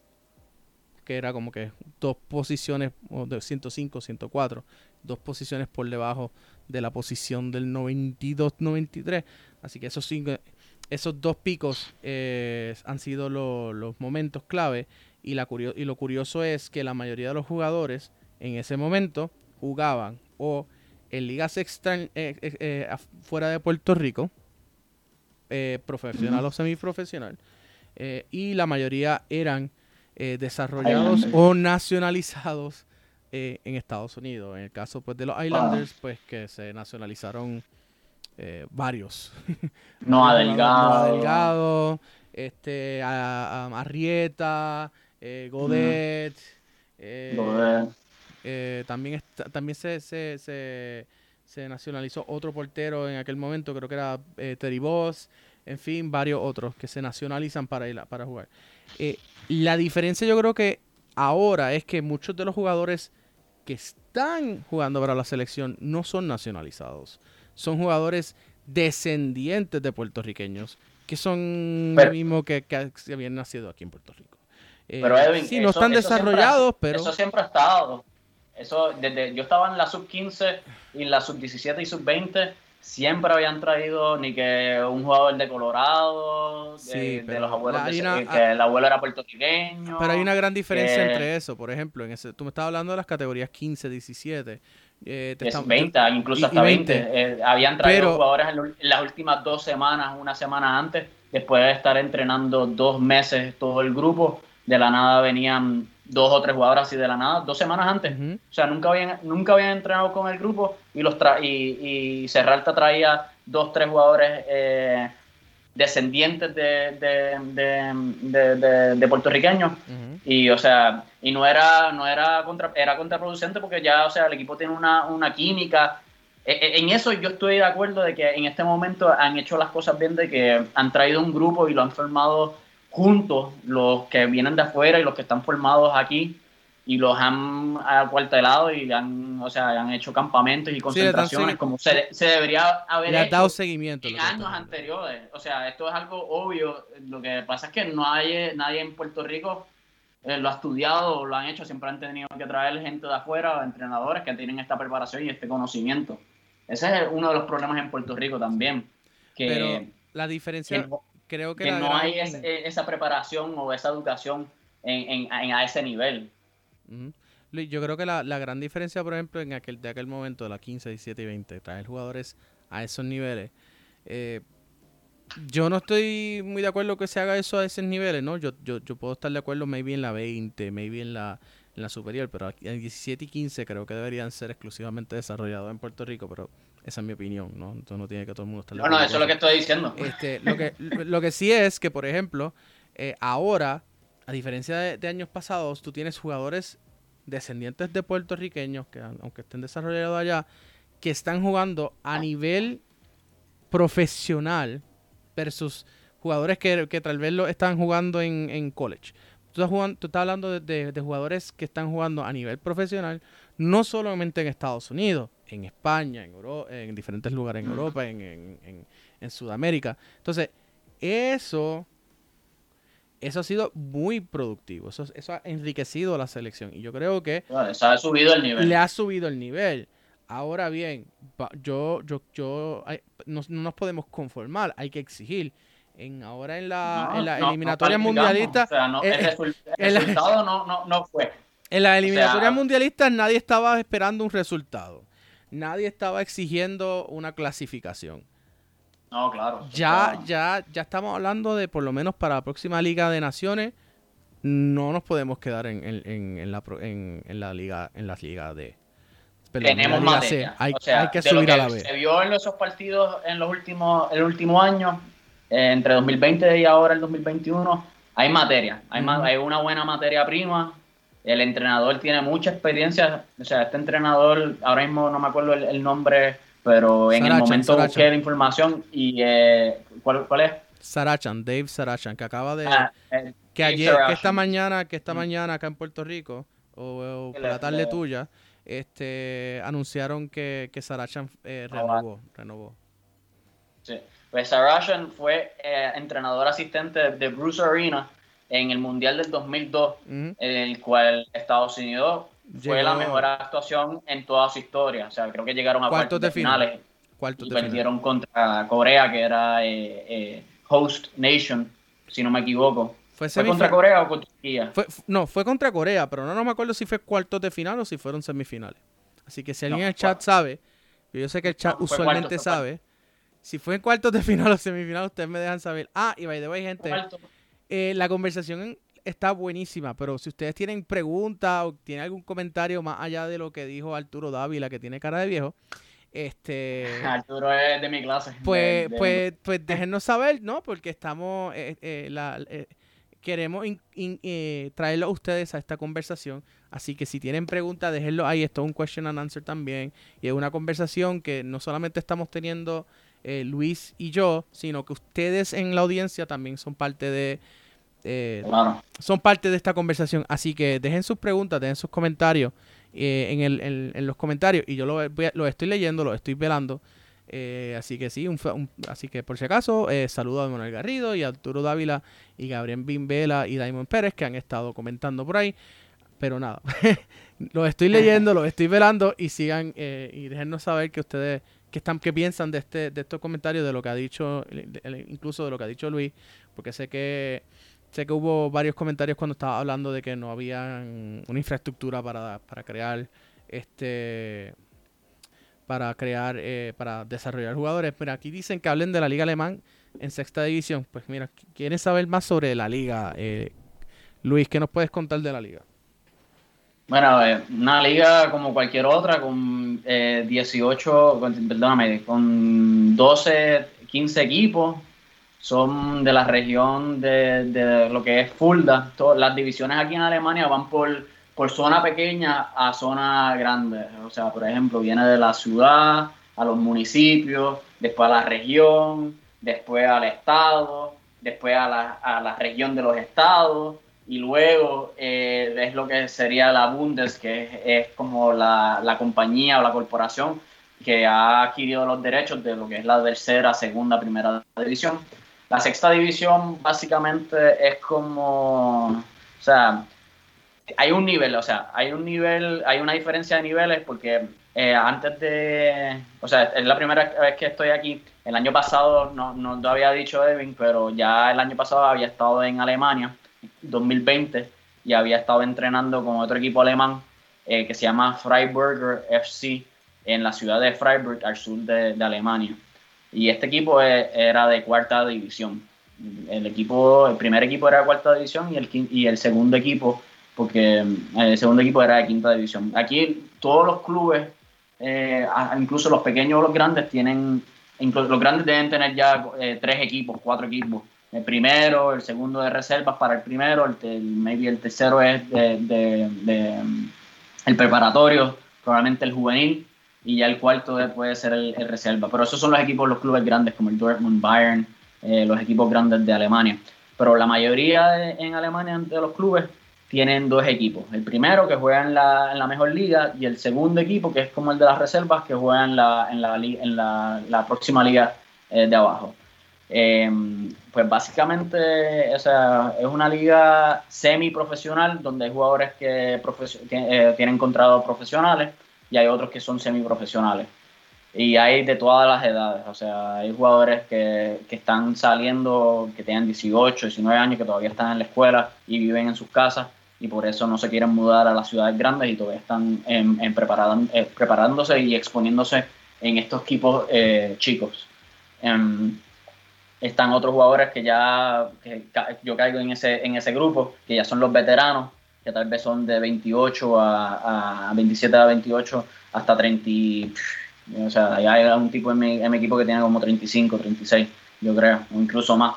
que era como que dos posiciones, o de 105, 104, dos posiciones por debajo de la posición del 92-93. Así que esos, cinco, esos dos picos eh, han sido los momentos clave. Y, la y lo curioso es que la mayoría de los jugadores en ese momento jugaban o en ligas extra, eh, eh, eh, fuera de Puerto Rico eh, profesional o semiprofesional. Eh, y la mayoría eran desarrollados o nacionalizados en Estados Unidos. En el caso pues, de los Islanders, pues que se nacionalizaron varios. *laughs* No Delgado. Noah Delgado, este, a, a Arrieta, eh, Godet. eh, también está- también se, se, se, se nacionalizó otro portero en aquel momento, creo que era eh, Terry Boss, en fin, varios otros que se nacionalizan para, ir a- para jugar. Eh, la diferencia yo creo que ahora es que muchos de los jugadores que están jugando para la selección no son nacionalizados. Son jugadores descendientes de puertorriqueños que son Pero- lo mismo que, que habían nacido aquí en Puerto Rico. Eh, Pero Edwin, sí, no eso- están siempre desarrollados, pero... Eso siempre ha estado. Eso, desde, yo estaba en la sub 15 y en la sub 17 y sub 20, siempre habían traído ni que un jugador de Colorado, de, Sí, de pero los abuelos, de- una- que el abuelo era puertorriqueño. Pero hay una gran diferencia que- entre eso. Por ejemplo, en ese, tú me estabas hablando de las categorías 15, 17. eh, te Es estamos- 20, incluso hasta 20. 20. Eh, habían traído Pero- jugadores en, lo- en las últimas dos semanas, una semana antes, después de estar entrenando dos meses todo el grupo. De la nada venían dos o tres jugadores así de la nada, dos semanas antes. O sea, nunca habían, nunca habían entrenado con el grupo y los tra y, y Serralta traía dos, tres jugadores eh, descendientes de, de, de, de- puertorriqueños. Y, o sea, y no era, no era, contra, era contraproducente porque ya, o sea, el equipo tiene una, una química. E- e- En eso yo estoy de acuerdo de que en este momento han hecho las cosas bien, de que han traído un grupo y lo han formado juntos, los que vienen de afuera y los que están formados aquí, y los han acuartelado y han, o sea, han hecho campamentos y concentraciones como se, se debería haber Le hecho dado seguimiento. en años anteriores. O sea, esto es algo obvio. Lo que pasa es que no hay nadie en Puerto Rico eh, lo ha estudiado o lo han hecho. Siempre han tenido que traer gente de afuera, entrenadores que tienen esta preparación y este conocimiento. Ese es uno de los problemas en Puerto Rico también. Que, Pero la que diferencia, no, creo que, no gran- hay es- eh, esa preparación o esa educación en, en- en- a ese nivel. Ujú. Luis, Yo creo que la, la gran diferencia, por ejemplo, en aquel, de aquel momento, de la 15, 17 y 20, traer jugadores a esos niveles. eh, yo no estoy muy de acuerdo que se haga eso a esos niveles, ¿no? Yo, yo, yo puedo estar de acuerdo maybe en la 20, maybe en la, en la superior, pero aquí en 17 y 15 creo que deberían ser exclusivamente desarrollados en Puerto Rico, pero esa es mi opinión, ¿no? Entonces no tiene que todo el mundo estar No, no, eso es lo que estoy diciendo. este, lo, que, lo que sí es que, por ejemplo, eh, ahora, a diferencia de, de años pasados, tú tienes jugadores descendientes de puertorriqueños, que aunque estén desarrollados allá, que están jugando a nivel profesional versus jugadores que, que tal vez lo están jugando en, en college. Tú estás, jugando- tú estás hablando de, de- de jugadores que están jugando a nivel profesional, no solamente en Estados Unidos, en España, en, Euro- en diferentes lugares en Europa, en, en- en- Sudamérica. Entonces, eso, eso ha sido muy productivo. Eso, eso ha enriquecido a la selección. Y yo creo que Bueno, ha subido el nivel. le ha subido el nivel. Ahora bien, yo, yo, yo, no nos podemos conformar, hay que exigir. En, ahora en la, No, en la no, eliminatoria mundialista, O sea, el, resul- el el- resultado no, no, no fue. en la eliminatoria sea, mundialista nadie estaba esperando un resultado. Nadie estaba exigiendo una clasificación. No, claro. Ya, Claro. ya, ya estamos hablando de por lo menos para la próxima Liga de Naciones. No nos podemos quedar en, en- en- la, pro- en, en la liga, en las ligas de. perdón, en la tenemos. C. Hay, o sea, hay que de lo subir a la B. Se vio en esos partidos en los últimos, el último año, eh, entre 2020 y ahora el 2021, hay materia. Hay, ma- hay una buena materia prima. El entrenador tiene mucha experiencia. O sea, este entrenador, ahora mismo no me acuerdo el, el nombre, pero en el momento Sarachan. busqué la información y eh, ¿cuál, ¿cuál es? Sarachan, Dave Sarachan, que acaba de. Ah, eh, que Dave ayer, que esta mañana, que esta mañana acá en Puerto Rico, o, por la tarde tuya, este anunciaron que, que Sarachan eh, Ah, renovó, renovó. Sí. Pues Sarachan fue eh, entrenador asistente de, Bruce Arena en el Mundial del 2002, Ujú. en el cual Estados Unidos fue la mejor actuación en toda su historia. O sea, creo que llegaron a Cuartos de de final. finales Cuartos y de final. perdieron contra Corea, que era eh, eh, host nation, si no me equivoco. Fue, ¿Fue contra Corea o contra Turquía? fue- no, fue contra Corea, pero no, no me acuerdo si fue cuartos de final o si fueron semifinales. Así que si alguien No, en el chat sabe, yo sé que el chat No, usualmente cuartos, sabe, Si fue en cuartos de *laughs* final o semifinal, ustedes me dejan saber. Ah, y by the way, gente, eh, la conversación está buenísima, pero si ustedes tienen preguntas o tienen algún comentario más allá de lo que dijo Arturo Dávila, que tiene cara de viejo, este... *laughs* Arturo es de mi clase. Pues, pues, pues déjenos saber, ¿no? Porque estamos, eh, eh, la, queremos traerlo a ustedes a esta conversación. Así que si tienen preguntas, déjenlo ahí. Esto es un question and answer también. Y es una conversación que no solamente estamos teniendo eh, Luis y yo, sino que ustedes en la audiencia también son parte de... Eh, son parte de esta conversación. Así que dejen sus preguntas, dejen sus comentarios eh, en, el, en, los comentarios. Y yo lo, lo estoy leyendo, lo estoy velando. así que sí, así que por si acaso, saludo a Manuel Garrido y a Arturo Dávila y Gabriel Bimbela y Daimon Pérez que han estado comentando por ahí. Pero nada, *laughs* lo estoy leyendo, lo estoy velando y sigan y déjennos saber que ustedes qué, están, qué piensan de, este, de estos comentarios, de lo que ha dicho, incluso de lo que ha dicho Luis, porque sé que sé que hubo varios comentarios cuando estaba hablando de que no había una infraestructura para, para crear este para crear eh, para desarrollar jugadores. Mira aquí dicen que hablen de la liga alemán en sexta división. Pues mira quieren saber más sobre la liga eh, Luis qué nos puedes contar de la liga bueno, una liga como cualquier otra, con 18, eh, perdóname, con 12, 15 equipos, son de la región de, lo que es Fulda. Todas las divisiones aquí en Alemania van por, por zona pequeña a zona grande. O sea, por ejemplo, viene de la ciudad a los municipios, después a la región, después al estado, después a la, a la región de los estados y luego eh, es lo que sería la Bundes, que es, como la, la, compañía o la corporación que ha adquirido los derechos de lo que es la tercera, segunda, primera división. La sexta división básicamente es como, o sea, hay un nivel, o sea, hay un nivel, hay una diferencia de niveles porque eh, antes de, o sea, es la primera vez que estoy aquí. El año pasado, no, no lo había dicho Edwin, pero ya el año pasado había estado en Alemania 2020 y había estado entrenando con otro equipo alemán eh, que se llama Freiburger FC en la ciudad de Freiburg, al sur de, Alemania. Y este equipo e, era de cuarta división. El equipo, el primer equipo era de cuarta división y el, y el segundo equipo, porque eh, el segundo equipo era de quinta división. Aquí todos los clubes, eh, incluso los pequeños o los grandes, tienen, incluso los grandes deben tener ya tres equipos, cuatro equipos el primero, el segundo de reservas para el primero, el, maybe el tercero es de, el preparatorio, probablemente el juvenil, y ya el cuarto puede ser el, reserva. Pero esos son los equipos, los clubes grandes como el Dortmund, Bayern, eh, los equipos grandes de Alemania. Pero la mayoría en Alemania de los clubes tienen dos equipos. El primero que juega en la, en la, mejor liga y el segundo equipo que es como el de las reservas que juega en la, en la, en la, próxima liga eh, de abajo. Em, pues básicamente es una liga semi-profesional donde hay jugadores que, eh, tienen contratos profesionales y hay otros que son semi-profesionales. Y hay de todas las edades, o sea, hay jugadores que, que, están saliendo, que tienen 18, 19 años, que todavía están en la escuela y viven en sus casas y por eso no se quieren mudar a las ciudades grandes y todavía están en, en eh, preparándose y exponiéndose en estos equipos eh, chicos. Em, están otros jugadores que ya que yo caigo en ese, en ese grupo, que ya son los veteranos, que tal vez son de 28 a, a 27 a 28 hasta 30. O sea, hay un tipo en mi, en mi, equipo que tiene como 35, 36, yo creo, o incluso más.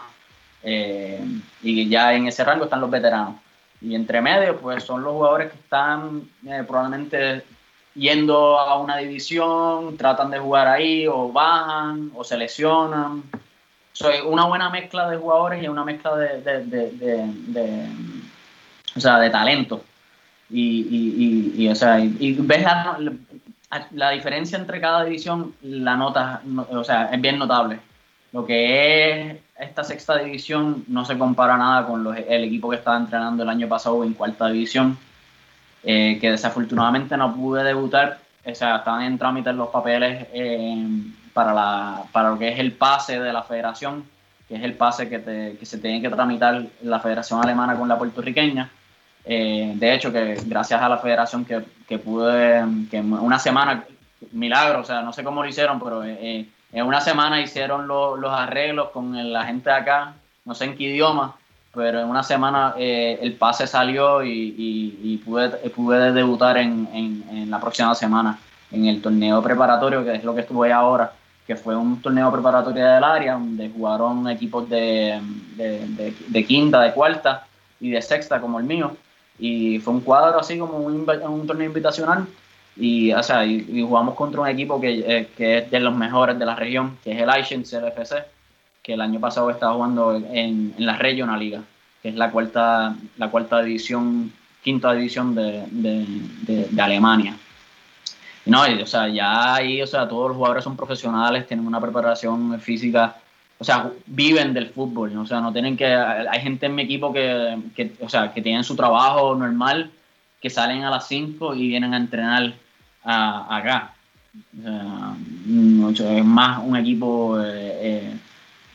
Eh, y ya en ese rango están los veteranos. Y entre medio, pues son los jugadores que están eh, probablemente yendo a una división, tratan de jugar ahí, o bajan, o se lesionan soy una buena mezcla de jugadores y una mezcla de, o sea, de talento. Y, y, o sea, y, ves la, la, diferencia entre cada división, la nota, o sea, es bien notable. Lo que es esta sexta división no se compara nada con el equipo que estaba entrenando el año pasado en cuarta división, eh, que desafortunadamente no pude debutar, o sea, estaban en trámite los papeles. Eh, para, la, para lo que es el pase de la federación, que es el pase que, que se tiene que tramitar la federación alemana con la puertorriqueña. Eh, de hecho, que gracias a la federación que, que pude, que una semana, milagro, o sea, no sé cómo lo hicieron, pero eh, eh, En una semana hicieron los arreglos con la gente de acá, no sé en qué idioma, pero en una semana eh, el pase salió y, pude, pude, debutar en, en, la próxima semana en el torneo preparatorio, que es lo que estuve ahora, que fue un torneo preparatorio del área, donde jugaron equipos de, de, quinta, de cuarta y de sexta como el mío. Y fue un cuadro así como un, un torneo invitacional. Y, o sea, y, jugamos contra un equipo que, eh, que, es de los mejores de la región, que es el Aishens LFC que el año pasado estaba jugando en, en la Regional Liga, que es la cuarta, la cuarta división, quinta división de, de, de, Alemania. No, o sea, ya ahí, o sea, todos los jugadores son profesionales, tienen una preparación física, o sea, viven del fútbol, o sea, no tienen que, hay gente en mi equipo que, que o sea, que tienen su trabajo normal, que salen a las 5 y vienen a entrenar a, acá. O sea, es más un equipo eh, eh,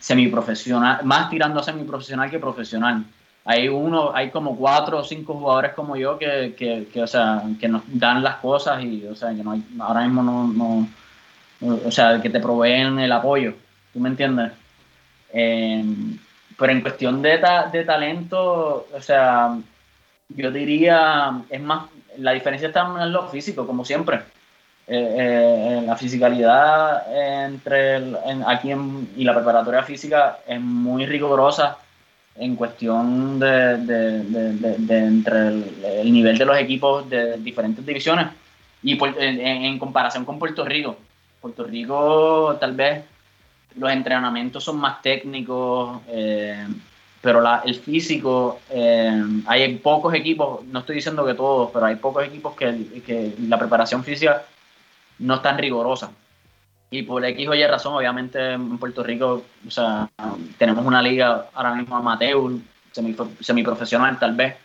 semiprofesional, más tirando a semiprofesional que profesional. Hay uno, hay como cuatro o cinco jugadores como yo que, que, o sea, que nos dan las cosas y, o sea, que no hay, ahora mismo no, no, o sea, que te proveen el apoyo, ¿tú me entiendes? Em, pero en cuestión de, de talento, o sea, yo diría, es más, la diferencia está en lo físico, como siempre. Eh, eh, la fisicalidad entre aquí y la preparatoria física es muy rigurosa en cuestión de, entre el, nivel de los equipos de diferentes divisiones y en, comparación con Puerto Rico. Puerto Rico tal vez los entrenamientos son más técnicos, eh, pero el físico, hay pocos equipos, no estoy diciendo que todos, pero hay pocos equipos que la preparación física no es tan rigurosa. Y por X o Y razón, obviamente en Puerto Rico, o sea, tenemos una liga ahora mismo amateur, semiprofesional tal vez,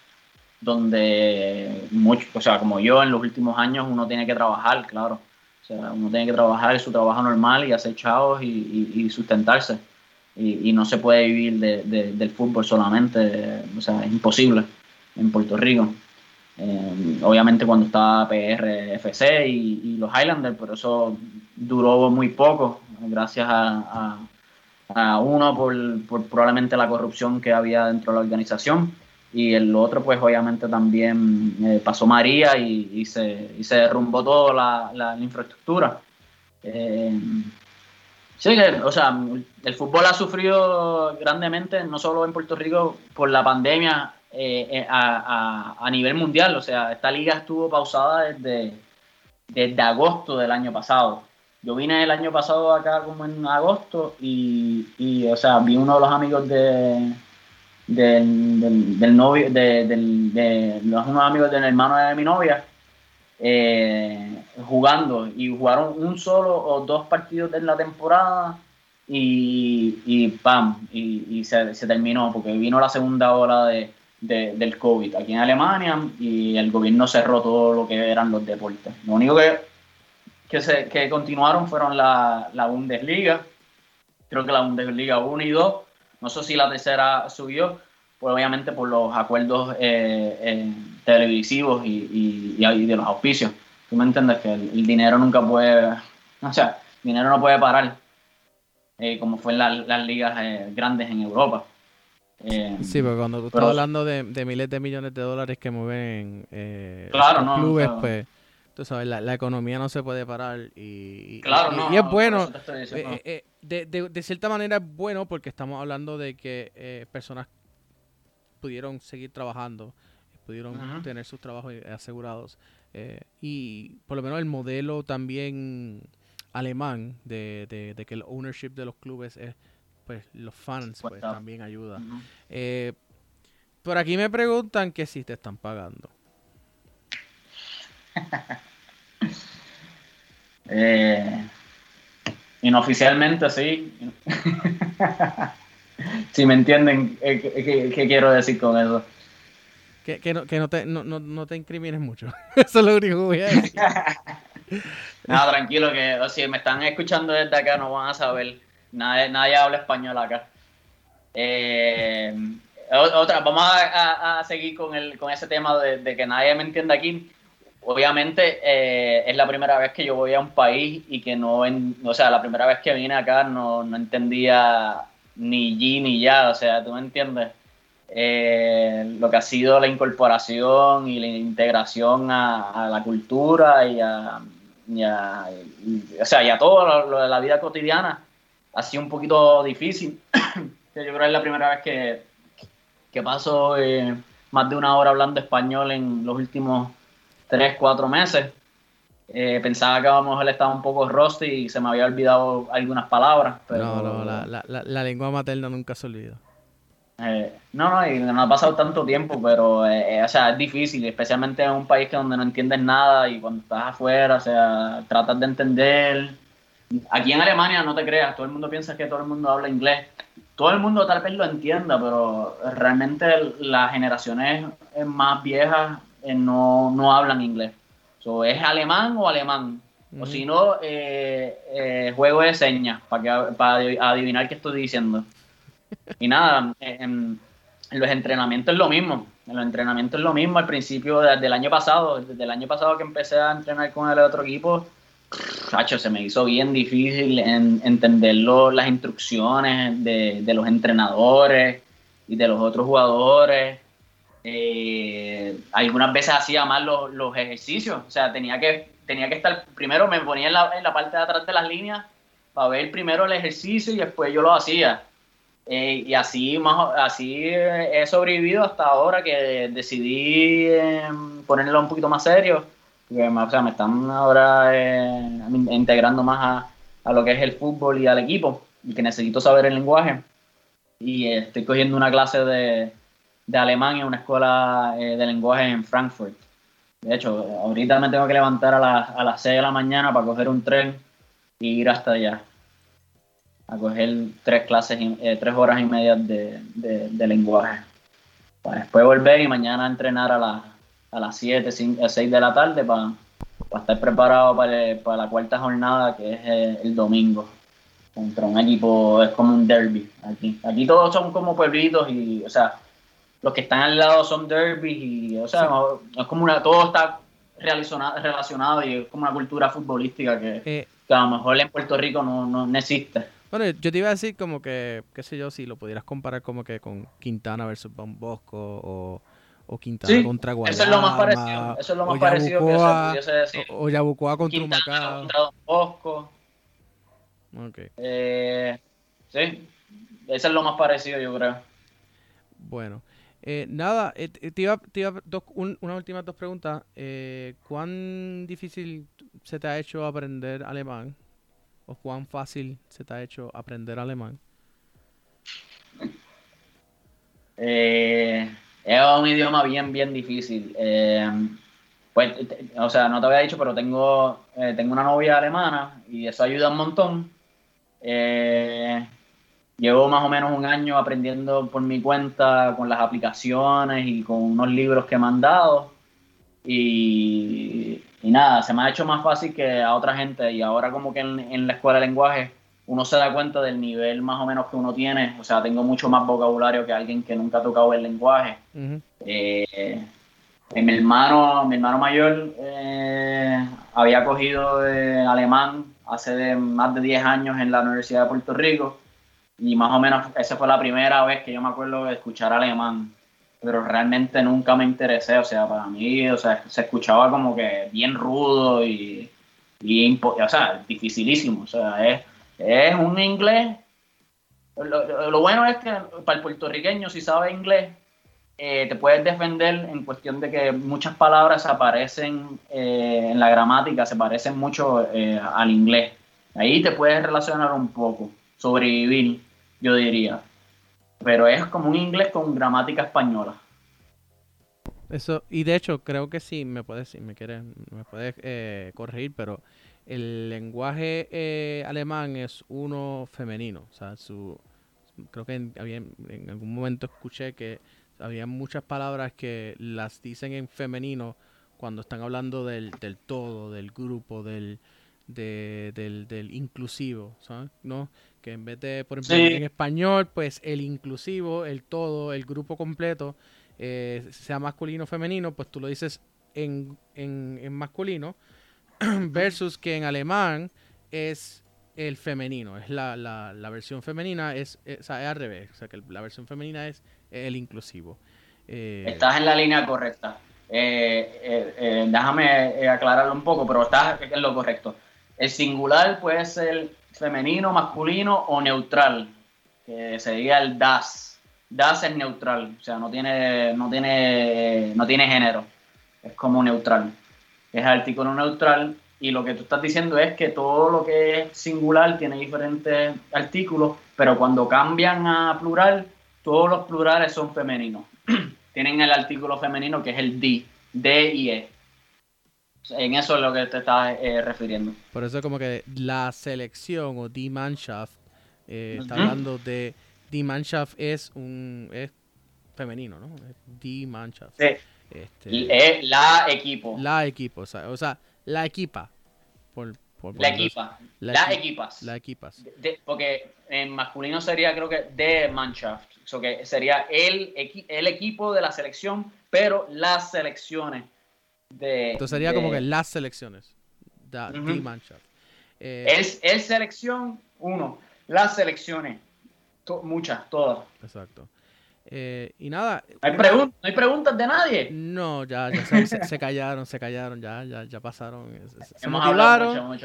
donde mucho, o sea, como yo en los últimos años uno tiene que trabajar, claro. O sea, uno tiene que trabajar su trabajo normal y hacer chavos y, sustentarse. Y, no se puede vivir del fútbol solamente, o sea, es imposible en Puerto Rico. Eh, obviamente cuando estaba PRFC y, y, los Highlanders, pero eso duró muy poco, gracias a, uno por, probablemente la corrupción que había dentro de la organización y el otro pues obviamente también eh, pasó María y, se, y se derrumbó toda la, la, infraestructura. Eh, sí, o sea, el fútbol ha sufrido grandemente, no solo en Puerto Rico por la pandemia, eh, eh, a, a, nivel mundial. O sea, esta liga estuvo pausada desde, desde agosto del año pasado. Yo vine el año pasado acá como en agosto y, y o sea, vi uno de los amigos de, del, del, novio, de, del, de los unos amigos del hermano de mi novia eh, jugando y jugaron un solo o dos partidos de la temporada y, y pam, y, y se, se, terminó porque vino la segunda hora de, del COVID aquí en Alemania y el gobierno cerró todo lo que eran los deportes. Lo único que, que, se, continuaron fueron la, la Bundesliga, creo que la Bundesliga 1 y 2, no sé si la tercera subió, pues obviamente por los acuerdos eh, eh, televisivos y, y, de los auspicios. Tú me entiendes que el, dinero nunca puede, o sea, el dinero no puede parar, eh, como fue en las ligas grandes en Europa. Eh, sí, pero cuando tú estás hablando de, miles de millones de dólares que mueven eh, claro, clubes, pues tú sabes, la, economía no se puede parar y, claro, y, es bueno, eh, de, de, cierta manera es bueno porque estamos hablando de que personas pudieron seguir trabajando, pudieron tener sus trabajos asegurados y por lo menos el modelo también alemán de, de que el ownership de los clubes es pues los fans pues, también ayuda. Eh, por aquí me preguntan que si te están pagando. *laughs* eh, inoficialmente sí. *laughs* si me entienden eh, qué, quiero decir con eso. Que, que, no, que no, te, no, no, te incrimines mucho. *laughs* eso es lo único que voy a decir. no, tranquilo, que si me están escuchando desde acá no van a saber Nadie, habla español acá. Eh, otra, vamos a, seguir con, el, con ese tema de, que nadie me entienda aquí. obviamente eh, es la primera vez que yo voy a un país y que no, o sea, la primera vez que vine acá no, no entendía ni G ni ya, o sea, tú me entiendes. Eh, lo que ha sido la incorporación y la integración a, la cultura y a, o sea, y a todo lo, de la vida cotidiana ha sido un poquito difícil. *clears throat* yo creo que es la primera vez que, que paso eh, más de una hora hablando español en los últimos tres, cuatro meses. Eh, pensaba que a lo mejor estaba un poco rusty y se me había olvidado algunas palabras. Pero... No, no, la, la, la, lengua materna nunca se olvida. Eh, no, no, y no ha pasado tanto tiempo, pero eh, o sea, es difícil, especialmente en un país que donde no entiendes nada y cuando estás afuera, o sea, tratas de entender. Aquí en Alemania, no te creas, todo el mundo piensa que todo el mundo habla inglés. Todo el mundo tal vez lo entienda, pero realmente las generaciones más viejas no, no hablan inglés. So, es alemán o alemán. O si no, eh, eh, juego de señas para, para adivinar qué estoy diciendo. Y nada, en, los entrenamientos es lo mismo. En los entrenamientos es lo mismo. Al principio, desde el año pasado, desde el año pasado que empecé a entrenar con el otro equipo, Chacho, se me hizo bien difícil en, entender las instrucciones de, de, los entrenadores y de los otros jugadores. Eh, algunas veces hacía mal los, los, ejercicios, o sea, tenía que, tenía que estar, primero me ponía en la, en la, parte de atrás de las líneas para ver primero el ejercicio y después yo lo hacía. Eh, y así, más, así he sobrevivido hasta ahora que decidí em, ponerlo un poquito más serio. O sea, me están ahora eh, integrando más a, a, lo que es el fútbol y al equipo y que necesito saber el lenguaje. Y estoy cogiendo una clase de, de alemán en una escuela eh, de lenguaje en Frankfurt. De hecho, ahorita me tengo que levantar a, a las 6 de la mañana para coger un tren y ir hasta allá. A coger tres clases, eh, tres horas y media de, de, lenguaje. Para después volver y mañana entrenar a, a las 7, 6 de la tarde para, para estar preparado para, para, la cuarta jornada que es eh, el domingo contra un equipo, es como un derby aquí. Aquí todos son como pueblitos y, o sea, los que están al lado son derbys y, o sea, es como una, todo está relacionado, relacionado y es como una cultura futbolística que, eh, a lo mejor en Puerto Rico no, no, existe. Bueno, yo te iba a decir como que, qué sé yo, si lo pudieras comparar como que con Quintana versus Don Bosco o, o Quintana contra Guayama. Eso es lo más parecido, eso es lo más parecido que se pudiese decir. O, Yabucoa contra Quintana contra Don Bosco. Ok. Eh, sí, eso es lo más parecido yo creo. Bueno. Eh, nada, eh, te iba, te iba dos, unas últimas dos preguntas. Eh, ¿Cuán difícil se te ha hecho aprender alemán? ¿O cuán fácil se te ha hecho aprender alemán? Es un idioma bien, bien difícil. pues, o sea, no te había dicho, pero tengo, tengo una novia alemana y eso ayuda un montón. Eh, Llevo más o menos un año aprendiendo por mi cuenta con las aplicaciones y con unos libros que me han dado. Y, nada, se me ha hecho más fácil que a otra gente. Y ahora como que en, la escuela de lenguaje uno se da cuenta del nivel más o menos que uno tiene. O sea, tengo mucho más vocabulario que alguien que nunca ha tocado el lenguaje. Eh, mi hermano, mi hermano mayor eh, había cogido alemán hace más de 10 años en la Universidad de Puerto Rico y más o menos esa fue la primera vez que yo me acuerdo de escuchar alemán, pero realmente nunca me interesé, o sea, para mí, o sea, se escuchaba como que bien rudo y, y o sea, dificilísimo, o sea, es, es un inglés, lo, bueno es que para el puertorriqueño si sabe inglés, eh, te puedes defender en cuestión de que muchas palabras aparecen eh, en la gramática, se parecen mucho eh, al inglés. Ahí te puedes relacionar un poco, sobrevivir yo diría. Pero es como un inglés con gramática española. Eso, y de hecho, creo que sí, me puedes, si me quieres, me puedes corregir, pero el lenguaje eh, alemán es uno femenino. O sea, su, creo que en, en algún momento escuché que había muchas palabras que las dicen en femenino cuando están hablando del, del todo, del grupo, del, del, del inclusivo, ¿sabes? ¿No? que en vez de, por ejemplo, en español, pues el inclusivo, el todo, el grupo completo, eh, sea masculino o femenino, pues tú lo dices en, en, en masculino *clears throat* versus que en alemán es el femenino, es la, la, la versión femenina, es, al revés, o sea que la versión femenina es el inclusivo. Eh, estás en la línea correcta. Eh, eh déjame aclararlo un poco, pero estás en lo correcto. El singular puede ser femenino, masculino o neutral, que sería el das. Das es neutral, o sea, no tiene, no tiene, no tiene género, es como neutral. Es artículo neutral y lo que tú estás diciendo es que todo lo que es singular tiene diferentes artículos, pero cuando cambian a plural, todos los plurales son femeninos. *clears throat* Tienen el artículo femenino que es el D, D y E. En eso es lo que te estás eh, refiriendo. Por eso como que la selección o Die Mannschaft eh, está hablando de Die Mannschaft es un es femenino, ¿no? Die Mannschaft. Sí. Este, la equipo. La equipo, o sea, o sea la equipa. Por, la equipa. La, equipas. La equipas. porque en masculino sería, creo que, de Mannschaft. O que sería el, el equipo de la selección, pero las selecciones de. Entonces sería como que las selecciones. De Mannschaft. Eh, es, el selección, uno. Las selecciones. muchas, todas. Exacto. Eh, y nada. ¿No hay, no hay, preguntas de nadie? No, ya, ya se, *laughs* callaron, se callaron, ya, ya, ya pasaron. Se, motivaron.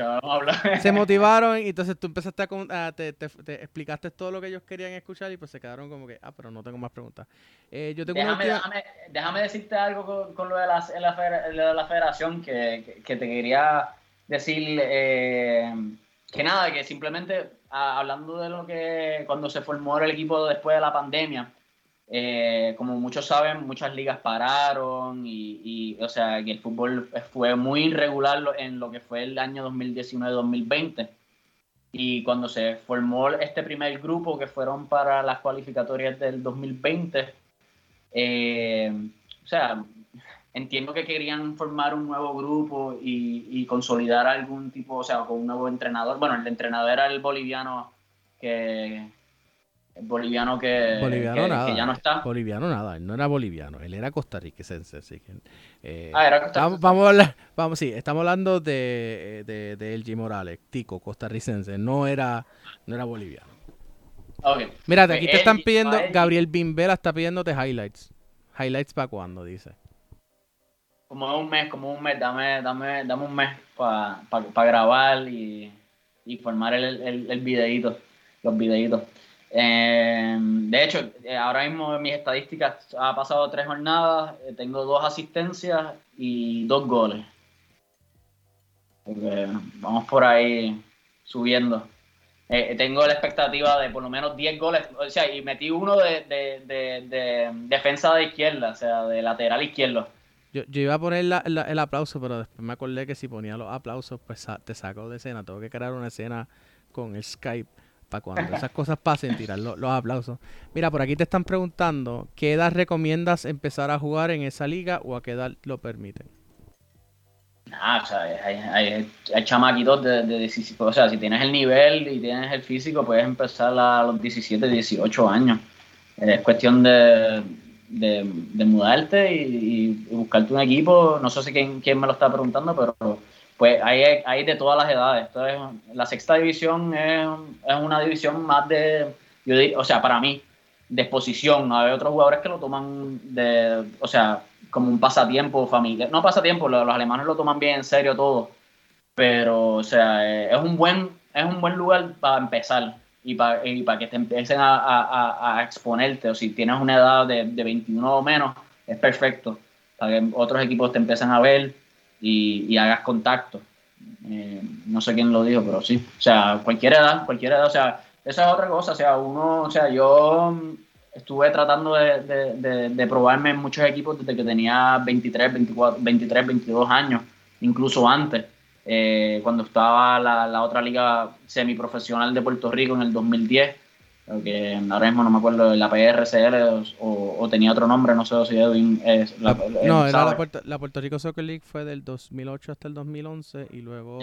se *laughs* motivaron y entonces tú empezaste a. te, te, explicaste todo lo que ellos querían escuchar y pues se quedaron como que, ah, pero no tengo más preguntas. Eh, yo tengo déjame, déjame, déjame, decirte algo con, con lo de la, la, la federación que, que, te quería decir. Eh, que nada, que simplemente ah, hablando de lo que cuando se formó el equipo después de la pandemia eh, como muchos saben, muchas ligas pararon y, o sea, que el fútbol fue muy irregular en lo que fue el año 2019-2020. Y cuando se formó este primer grupo que fueron para las cualificatorias del 2020, eh, o sea, entiendo que querían formar un nuevo grupo y, y, consolidar algún tipo, o sea, con un nuevo entrenador. Bueno, el entrenador era el boliviano que, boliviano que, ya no está. Boliviano nada, él no era boliviano, él era costarricense. Así que, eh, ah, era vamos, vamos, a hablar, vamos, sí, estamos hablando de, de, de LG Morales, tico, costarricense, no era, no era boliviano. Okay. Mírate, aquí te están pidiendo, Gabriel Bimbela está pidiéndote highlights. Highlights para cuándo, dice. Como un mes, como un mes, dame, dame, dame un mes para pa, grabar y, y formar el, el, el videíto, los videitos. Eh, de hecho, eh, ahora mismo mis estadísticas ha pasado tres jornadas, eh, tengo dos asistencias y dos goles. vamos por ahí subiendo. tengo la expectativa de por lo menos 10 goles, o sea, y metí uno de, de, defensa de izquierda, o sea, de lateral izquierdo. Yo, yo iba a poner el aplauso, pero después me acordé que si ponía los aplausos, pues te saco de escena. Tengo que crear una escena con el Skype para cuando esas cosas pasen, tirar los, aplausos. Mira, por aquí te están preguntando, ¿qué edad recomiendas empezar a jugar en esa liga o a qué edad lo permiten? Ah, o sea, hay, hay, chamaquitos de, de, o sea, si tienes el nivel y tienes el físico, puedes empezar a los 17, 18 años. Es cuestión de, de, mudarte y, y, buscarte un equipo. No sé si quién, quién me lo está preguntando, pero pues hay, hay de todas las edades. Entonces, la sexta división es, es una división más de, yo o sea, para mí, de exposición. Hay otros jugadores que lo toman de, o sea, como un pasatiempo familiar. No pasatiempo, los, alemanes lo toman bien en serio todo. Pero, o sea, es un buen, es un buen lugar para empezar y para, y para que te empiecen a, a, a, exponerte. O si tienes una edad de, de 21 o menos, es perfecto. Para que otros equipos te empiecen a ver y, hagas contacto. Eh, no sé quién lo dijo, pero sí. O sea, cualquier edad, cualquier edad, o sea, esa es otra cosa. O sea, uno, o sea, yo estuve tratando de, de, probarme en muchos equipos desde que tenía 23, 24, 23, 22 años, incluso antes. Eh, cuando estaba la, la, otra liga semiprofesional de Puerto Rico en el 2010, que ahora mismo no me acuerdo, la PRCL o, tenía otro nombre, no sé si Edwin es la, No, era la, Puerto, la, Puerto, Rico Soccer League fue del 2008 hasta el 2011 y luego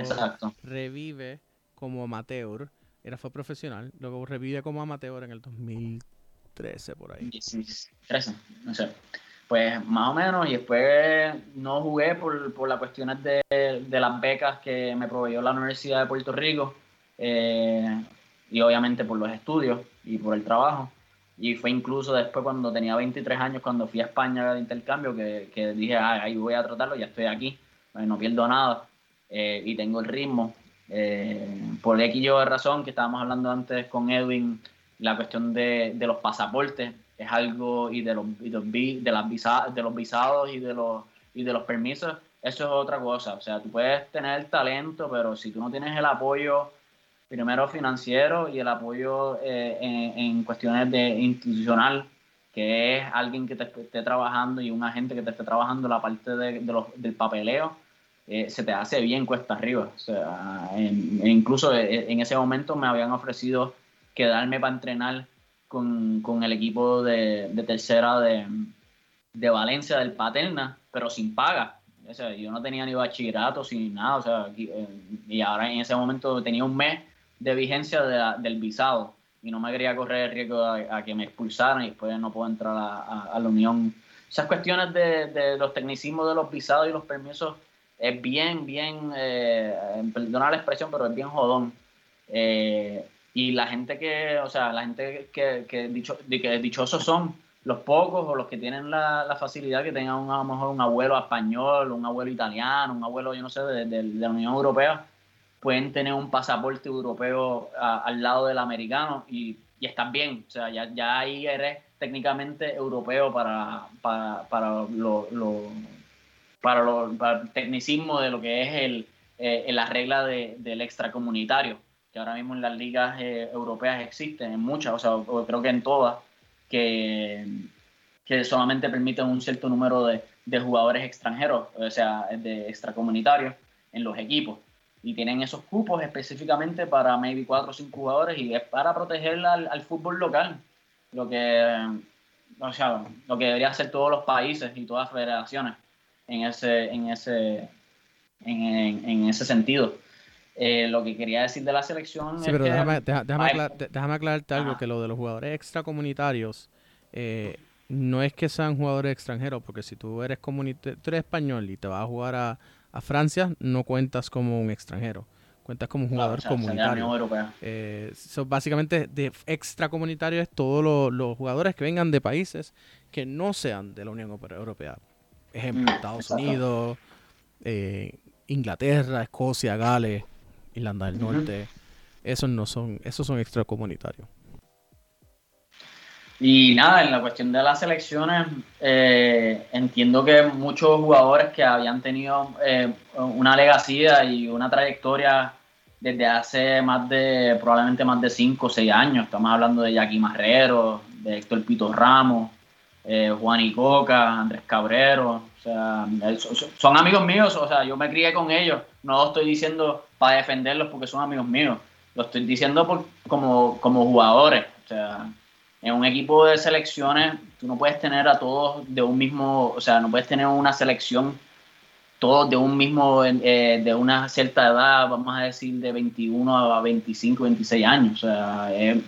revive como amateur, era fue profesional, luego revive como amateur en el 2013 por ahí. 13, no sé. pues más o menos, y después no jugué por, por las cuestiones de, de, las becas que me proveyó la Universidad de Puerto Rico, eh, y obviamente por los estudios y por el trabajo. Y fue incluso después cuando tenía 23 años, cuando fui a España de intercambio, que, que dije, ah, ahí voy a tratarlo, ya estoy aquí, no pierdo nada eh, y tengo el ritmo. Eh, por X yo de razón, que estábamos hablando antes con Edwin, la cuestión de, de los pasaportes es algo, y de los, y de, las visa, de los visados y de los, y de los permisos, eso es otra cosa. O sea, tú puedes tener talento, pero si tú no tienes el apoyo primero financiero y el apoyo eh, en, cuestiones de institucional, que es alguien que te esté trabajando y un agente que te esté trabajando la parte de, los, del papeleo, eh, se te hace bien cuesta arriba. O sea, incluso eh, en ese momento me habían ofrecido quedarme para entrenar con, con el equipo de, de tercera de, de, Valencia, del Paterna, pero sin paga. O sea, yo no tenía ni bachillerato, sin nada. O sea, y ahora en ese momento tenía un mes de vigencia del visado y no me quería correr el riesgo a, que me expulsaran y después no puedo entrar a, la Unión. Esas cuestiones de, los tecnicismos de los visados y los permisos es bien, bien, eh, perdona la expresión, pero es bien jodón. Eh, y la gente que, o sea, la gente que, que, dicho, que dichosos son los pocos o los que tienen la, facilidad que tengan a lo mejor un abuelo español, un abuelo italiano, un abuelo, yo no sé, de la Unión Europea pueden tener un pasaporte europeo al lado del americano y, y estás bien. O sea, ya, ya ahí eres técnicamente europeo para, para, para lo, para, lo, el tecnicismo de lo que es el, eh, la regla de, del extracomunitario, que ahora mismo en las ligas eh, europeas existen, en muchas, o sea, creo que en todas, que, que solamente permiten un cierto número de, de jugadores extranjeros, o sea, de extracomunitarios en los equipos y tienen esos cupos específicamente para maybe cuatro o cinco jugadores y es para proteger al, fútbol local, lo que, o sea, lo que debería hacer todos los países y todas las federaciones en ese, en ese, en, ese sentido. Eh, lo que quería decir de la selección. Sí, pero déjame, déjame, aclararte algo: que lo de los jugadores extracomunitarios eh, no es que sean jugadores extranjeros, porque si tú eres, tú eres español y te vas a jugar a, a Francia no cuentas como un extranjero, cuentas como un jugador comunitario. Eh, básicamente, de extracomunitario es todos los, jugadores que vengan de países que no sean de la Unión Europea. Ejemplo, mm, Estados Unidos, eh, Inglaterra, Escocia, Gales, Irlanda del Norte. Esos no son, esos son extracomunitarios. Y nada, en la cuestión de las selecciones, eh, entiendo que muchos jugadores que habían tenido eh, una legacía y una trayectoria desde hace más de, probablemente más de 5 o 6 años, estamos hablando de Jackie Marrero, de Héctor Pito Ramos, eh, Juan Icoca, Andrés Cabrero, o sea, son amigos míos, o sea, yo me crié con ellos, no lo estoy diciendo para defenderlos porque son amigos míos, lo estoy diciendo por, como, como jugadores, o sea, en un equipo de selecciones, tú no puedes tener a todos de un mismo, o sea, no puedes tener una selección todos de un mismo, eh, de una cierta edad, vamos a decir de 21 a 25, 26 años. O sea, es,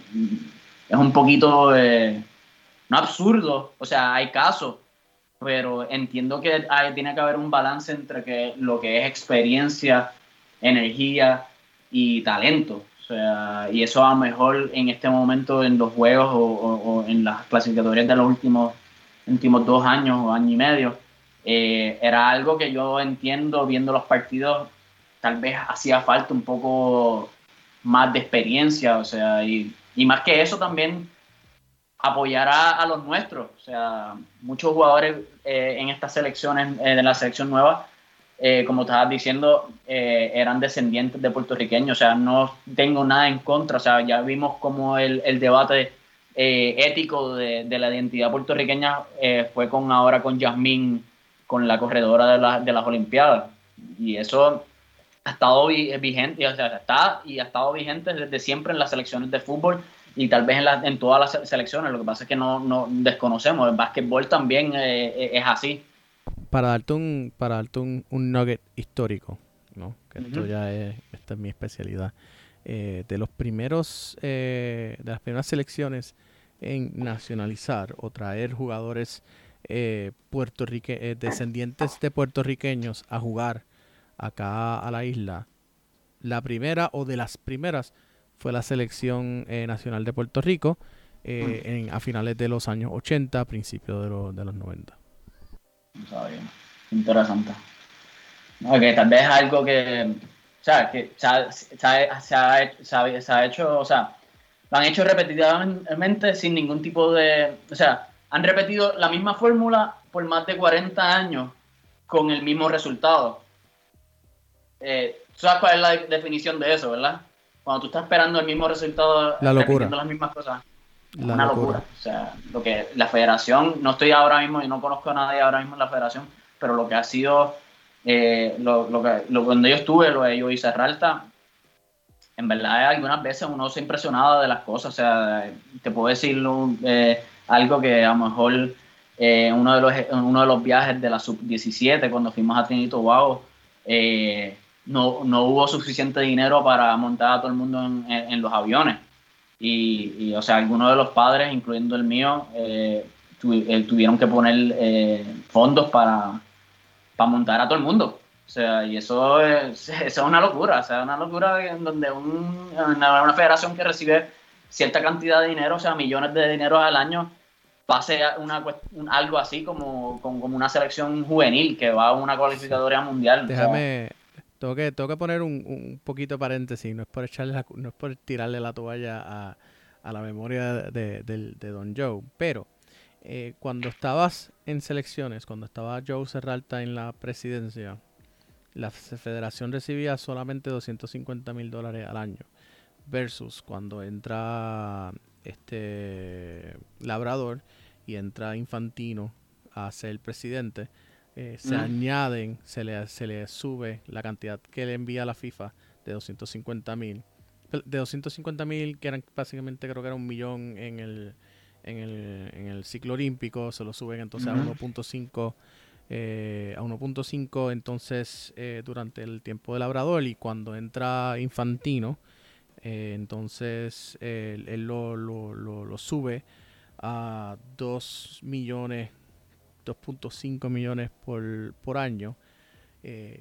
un poquito, eh, no absurdo, o sea, hay casos, pero entiendo que tiene que haber un balance entre que lo que es experiencia, energía y talento y eso a lo mejor en este momento en los juegos o, en las clasificatorias de los últimos, últimos dos años o año y medio, eh, era algo que yo entiendo viendo los partidos, tal vez hacía falta un poco más de experiencia, o sea, y, y más que eso también apoyar a, los nuestros, o sea, muchos jugadores eh, en estas selecciones, eh, de la selección nueva, eh, como estabas diciendo, eh, eran descendientes de puertorriqueños, o sea, no tengo nada en contra, o sea, ya vimos como el, el debate eh, ético de, de, la identidad puertorriqueña fue con ahora con Yasmín, con la corredora de, la, de las Olimpiadas, y eso ha estado vigente, o sea, está y ha estado vigente desde siempre en las selecciones de fútbol y tal vez en, en todas las selecciones, lo que pasa es que no, no desconocemos, el básquetbol también es así para darte un, para darte un, nugget histórico, ¿no? Que esto ya es, esta es mi especialidad. Eh, de los primeros, eh, de las primeras selecciones en nacionalizar o traer jugadores eh, puertorrique eh, descendientes de puertorriqueños a jugar acá a la isla, la primera o de las primeras fue la selección eh, nacional de Puerto Rico en, a finales de los años 80, principios de, de los 90. Interesante. que tal vez algo que, o sea, que se ha, se, ha, se ha hecho, o sea, lo han hecho repetidamente sin ningún tipo de, o sea, han repetido la misma fórmula por más de 40 años con el mismo resultado. Eh, ¿Sabes cuál es la definición de eso, verdad? Cuando tú estás esperando el mismo resultado, la locura. las mismas cosas. Una locura. O sea, lo que la federación, no estoy ahora mismo y no conozco a nadie ahora mismo en la federación, pero lo que ha sido, eh, lo, lo, que, lo, donde yo estuve, lo de yo hice Ralta, en verdad algunas veces uno se impresionaba de las cosas. O sea, te puedo decir eh, algo que a lo mejor eh, uno, de los, uno de los viajes de la sub-17, cuando fuimos a Trinito Tobago, eh, no, no, hubo suficiente dinero para montar a todo el mundo en, los aviones. Y, o sea, algunos de los padres, incluyendo el mío, tuvieron que poner fondos para, para montar a todo el mundo. O sea, y eso es, *laughs* eso es una locura, o sea, una locura en donde un, una, federación que recibe cierta cantidad de dinero, o sea, millones de dinero al año, pase una, algo así como, como, una selección juvenil que va a una cualificatoria mundial. Déjame, tengo, que, tengo que poner un, un poquito paréntesis, no es por echarle no es por tirarle la toalla a, a la memoria de, de, de Don Joe, pero eh, cuando estabas en selecciones, cuando estaba Joe Serralta en la presidencia, la federación recibía solamente 250 mil dólares al año. Versus cuando entra este Labrador y entra Infantino a ser presidente, eh, se mm. añaden, se le, se le sube la cantidad que le envía la FIFA de 250 mil. De 250 mil, que eran básicamente creo que era un millón en el, en el, en el ciclo olímpico, se lo suben entonces a 1.5 eh, a 1.5 entonces eh, durante el tiempo de Labrador y cuando entra Infantino, eh, entonces él, lo, lo, lo, sube a 2 millones, 2.5 millones por, por año,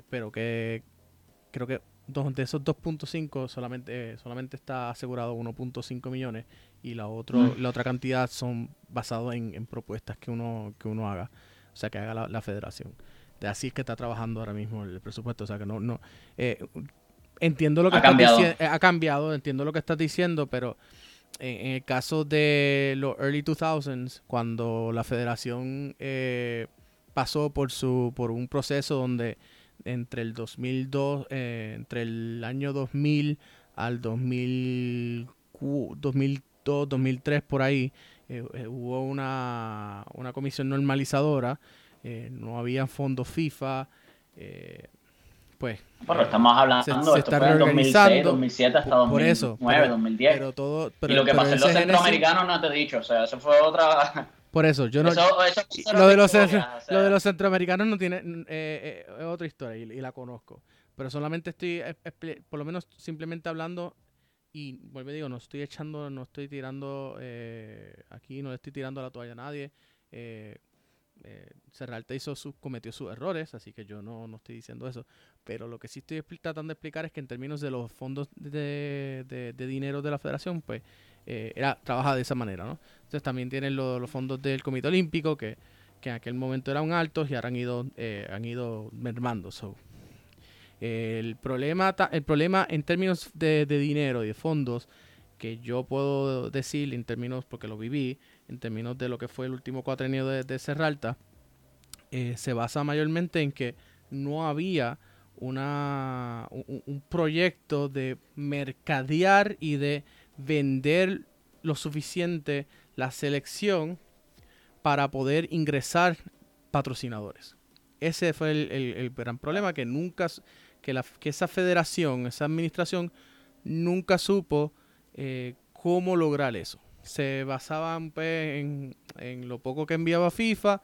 pero que creo que de esos 2.5 solamente, solamente está asegurado 1.5 millones y la, otro, mm. la otra cantidad son basados en, en propuestas que uno, que uno haga o sea, que haga la, federación. De así es que está trabajando ahora mismo el presupuesto, o sea, que no, no, eh, entiendo lo que ha cambiado. Eh, ha cambiado, entiendo lo que estás diciendo, pero en, el caso de los early 2000s, cuando la federación eh, pasó por su, por un proceso donde entre el 2002, entre el año 2000 al 2000, 2002, 2003 por ahí, eh, eh, hubo una, una, comisión normalizadora, eh, no había fondos FIFA, pues... Bueno, estamos hablando, se, esto está fue en 2006, 2007 hasta 2009, eso, 2010. Pero todo, pero, y lo que pasó en los centroamericanos no te he dicho, o sea, eso fue otra... *laughs* Por eso, yo no... Eso, eso lo, de los, lo de los centroamericanos no tiene... Eh, es otra historia y, y, la conozco. Pero solamente estoy, por lo menos simplemente hablando y vuelvo a digo, no estoy echando, no estoy tirando eh, aquí, no le estoy tirando la toalla a nadie. Eh, eh, hizo sus, cometió sus errores, así que yo no, no estoy diciendo eso. Pero lo que sí estoy tratando de explicar es que en términos de los fondos de, de, dinero de la federación, pues eh, era trabaja de esa manera, ¿no? Entonces también tienen los fondos del Comité Olímpico, que, que en aquel momento eran altos y ahora han ido, han ido mermando. So, el problema, el problema en términos de, dinero y de fondos, que yo puedo decir en términos, porque lo viví, en términos de lo que fue el último cuatrenio de, de eh, se basa mayormente en que no había una, un, proyecto de mercadear y de vender lo suficiente la selección para poder ingresar patrocinadores. Ese fue el, gran problema que nunca que esa federación, esa administración, nunca supo eh, cómo lograr eso. Se basaban pues, en, en, lo poco que enviaba FIFA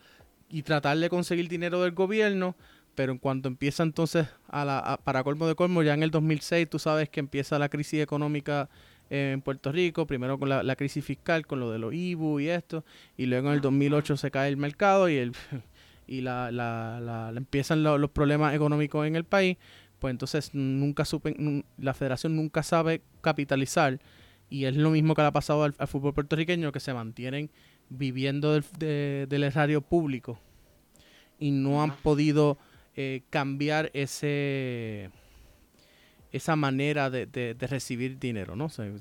y tratar de conseguir dinero del gobierno, pero en cuanto empieza entonces, a la, para colmo de colmo, ya en el 2006 tú sabes que empieza la crisis económica en Puerto Rico, primero con la, crisis fiscal, con lo de los IBU y esto, y luego en el 2008 se cae el mercado y, el, *laughs* y la, la, empiezan los problemas económicos en el país, pues entonces nunca supe, la federación nunca sabe capitalizar y es lo mismo que le ha pasado al, fútbol puertorriqueño, que se mantienen viviendo del, del erario público y no han podido eh, cambiar ese esa manera de, de, recibir dinero, ¿no? Se,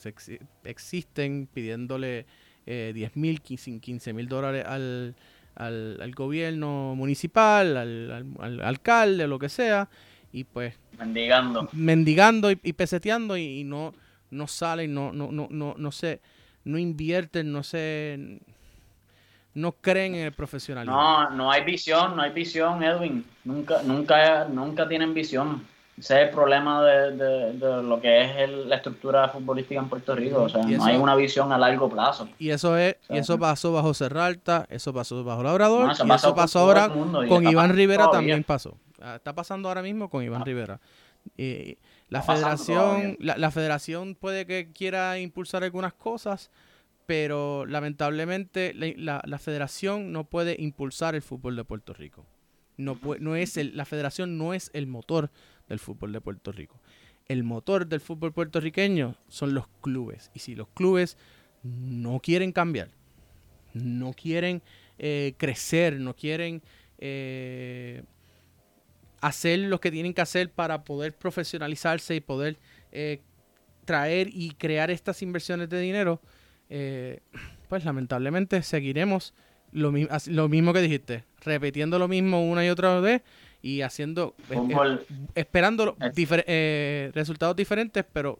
existen pidiéndole eh, 10 mil, 15 mil dólares al, al, gobierno municipal, al, al, alcalde, lo que sea, y pues... Mendigando. Mendigando y, peseteando y, no, no salen, no, no, no, no, no se, no invierten, no se... No creen en el profesionalismo. No, no hay visión, no hay visión, Edwin. Nunca, nunca, nunca tienen visión. Ese es el problema de, lo que es la estructura futbolística en Puerto Rico. O sea, no hay una visión a largo plazo. Y eso es, y eso pasó bajo Serralta, eso pasó bajo Labrador, y eso pasó ahora con Iván Rivera también pasó. Ah, está pasando ahora mismo con Iván ah. Rivera. La federación, la, federación puede que quiera impulsar algunas cosas, pero lamentablemente la, la, federación no puede impulsar el fútbol de Puerto Rico. No, no es el, la federación no es el motor del fútbol de Puerto Rico. El motor del fútbol puertorriqueño son los clubes. Y si los clubes no quieren cambiar, no quieren eh, crecer, no quieren eh, hacer lo que tienen que hacer para poder profesionalizarse y poder eh, traer y crear estas inversiones de dinero, pues lamentablemente seguiremos lo, lo mismo que dijiste, repitiendo lo mismo una y otra vez y haciendo, eh, eh, esperando eh, resultados diferentes, pero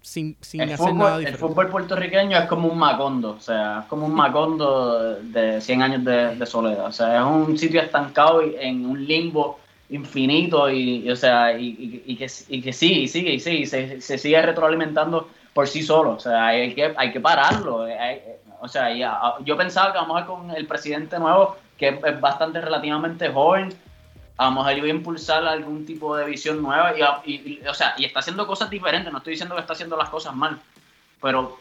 sin, sin hacer nada diferente. El fútbol puertorriqueño es como un macondo, o sea, es como un macondo de 100 años de, soledad, o sea, es un sitio estancado en un limbo infinito y, o sea, y, y, que, y que sigue y sigue y sigue y se, se, sigue retroalimentando por sí solo, o sea, hay que, hay que pararlo, o sea, ya, yo pensaba que a ver con el presidente nuevo, que es bastante relativamente joven, a lo mejor iba a impulsar algún tipo de visión nueva y, o sea, y está haciendo cosas diferentes, no estoy diciendo que está haciendo las cosas mal, pero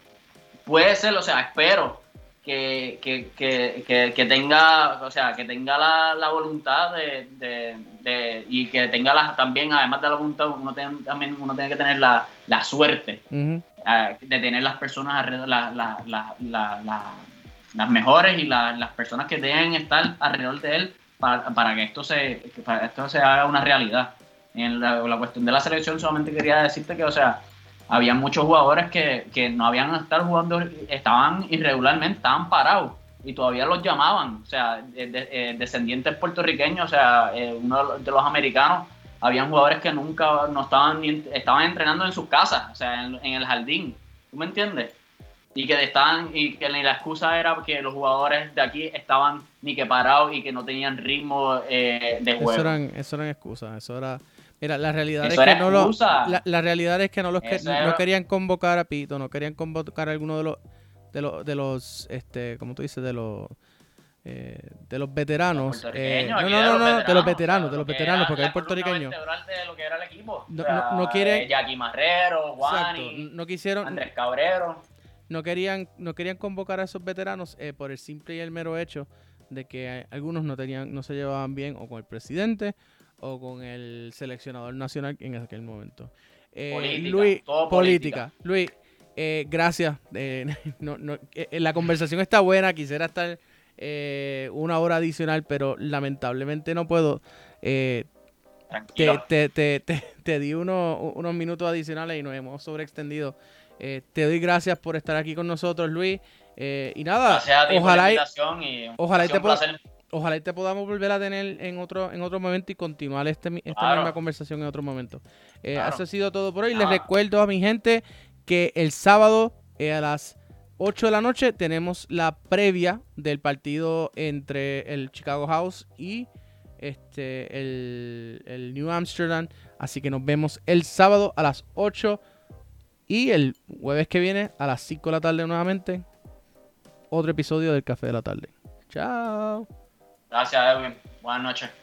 puede ser, o sea, espero que, tenga, o sea, que tenga la, voluntad de, y que tenga la, también, además de la voluntad, uno también uno tiene que tener la, suerte eh, de tener las personas alrededor, las mejores y las personas que deben estar alrededor de él para, que esto se para esto se haga una realidad. En la, cuestión de la selección solamente quería decirte que, o sea, había muchos jugadores que, no habían estado jugando, estaban irregularmente, estaban parados y todavía los llamaban, o sea, eh, descendientes puertorriqueños, o sea, eh, uno de los americanos, habían jugadores que nunca no estaban estaban entrenando en sus casas, o sea, en, en el jardín, ¿tú me entiendes? y que estaban y que la excusa era que los jugadores de aquí estaban ni que parados y que no tenían ritmo eh, de juego. Eso eran, eso eran excusas, eso era Mira, la realidad es que no lo, la, realidad es que no los que, no querían convocar a Pito, no querían convocar a alguno de los de los de los este, ¿cómo tú dices? de los eh, de los veteranos. Eh, no, no, no, de los veteranos, de los veteranos, porque hay puertorriqueños. No, no, no quieren. Jackie Marrero, Juan. no quisieron. Andrés Cabrero no querían, no querían convocar a esos veteranos eh, por el simple y el mero hecho de que algunos no tenían, no se llevaban bien o con el presidente o con el seleccionador nacional en aquel momento. Eh, política, Luis, política. Luis, eh, gracias. *laughs* la conversación está buena, quisiera estar una hora adicional, pero lamentablemente no puedo. Te, te, te, te, di unos minutos adicionales y nos hemos sobreextendido. Eh, te doy gracias por estar aquí con nosotros, Luis. Eh, y nada, ojalá, y, ojalá, te ojalá te podamos volver a tener en otro, en otro momento y continuar este, esta misma conversación en otro momento. Eh, Eso ha sido todo por hoy. Les recuerdo a mi gente que el sábado a las 8 de la noche tenemos la previa del partido entre el Chicago House y este, el, el New Amsterdam. Así que nos vemos el sábado a las 8 y el jueves que viene, a las 5 de la tarde nuevamente, otro episodio del Café de la Tarde. Chao. Gracias, Edwin. Buenas noches.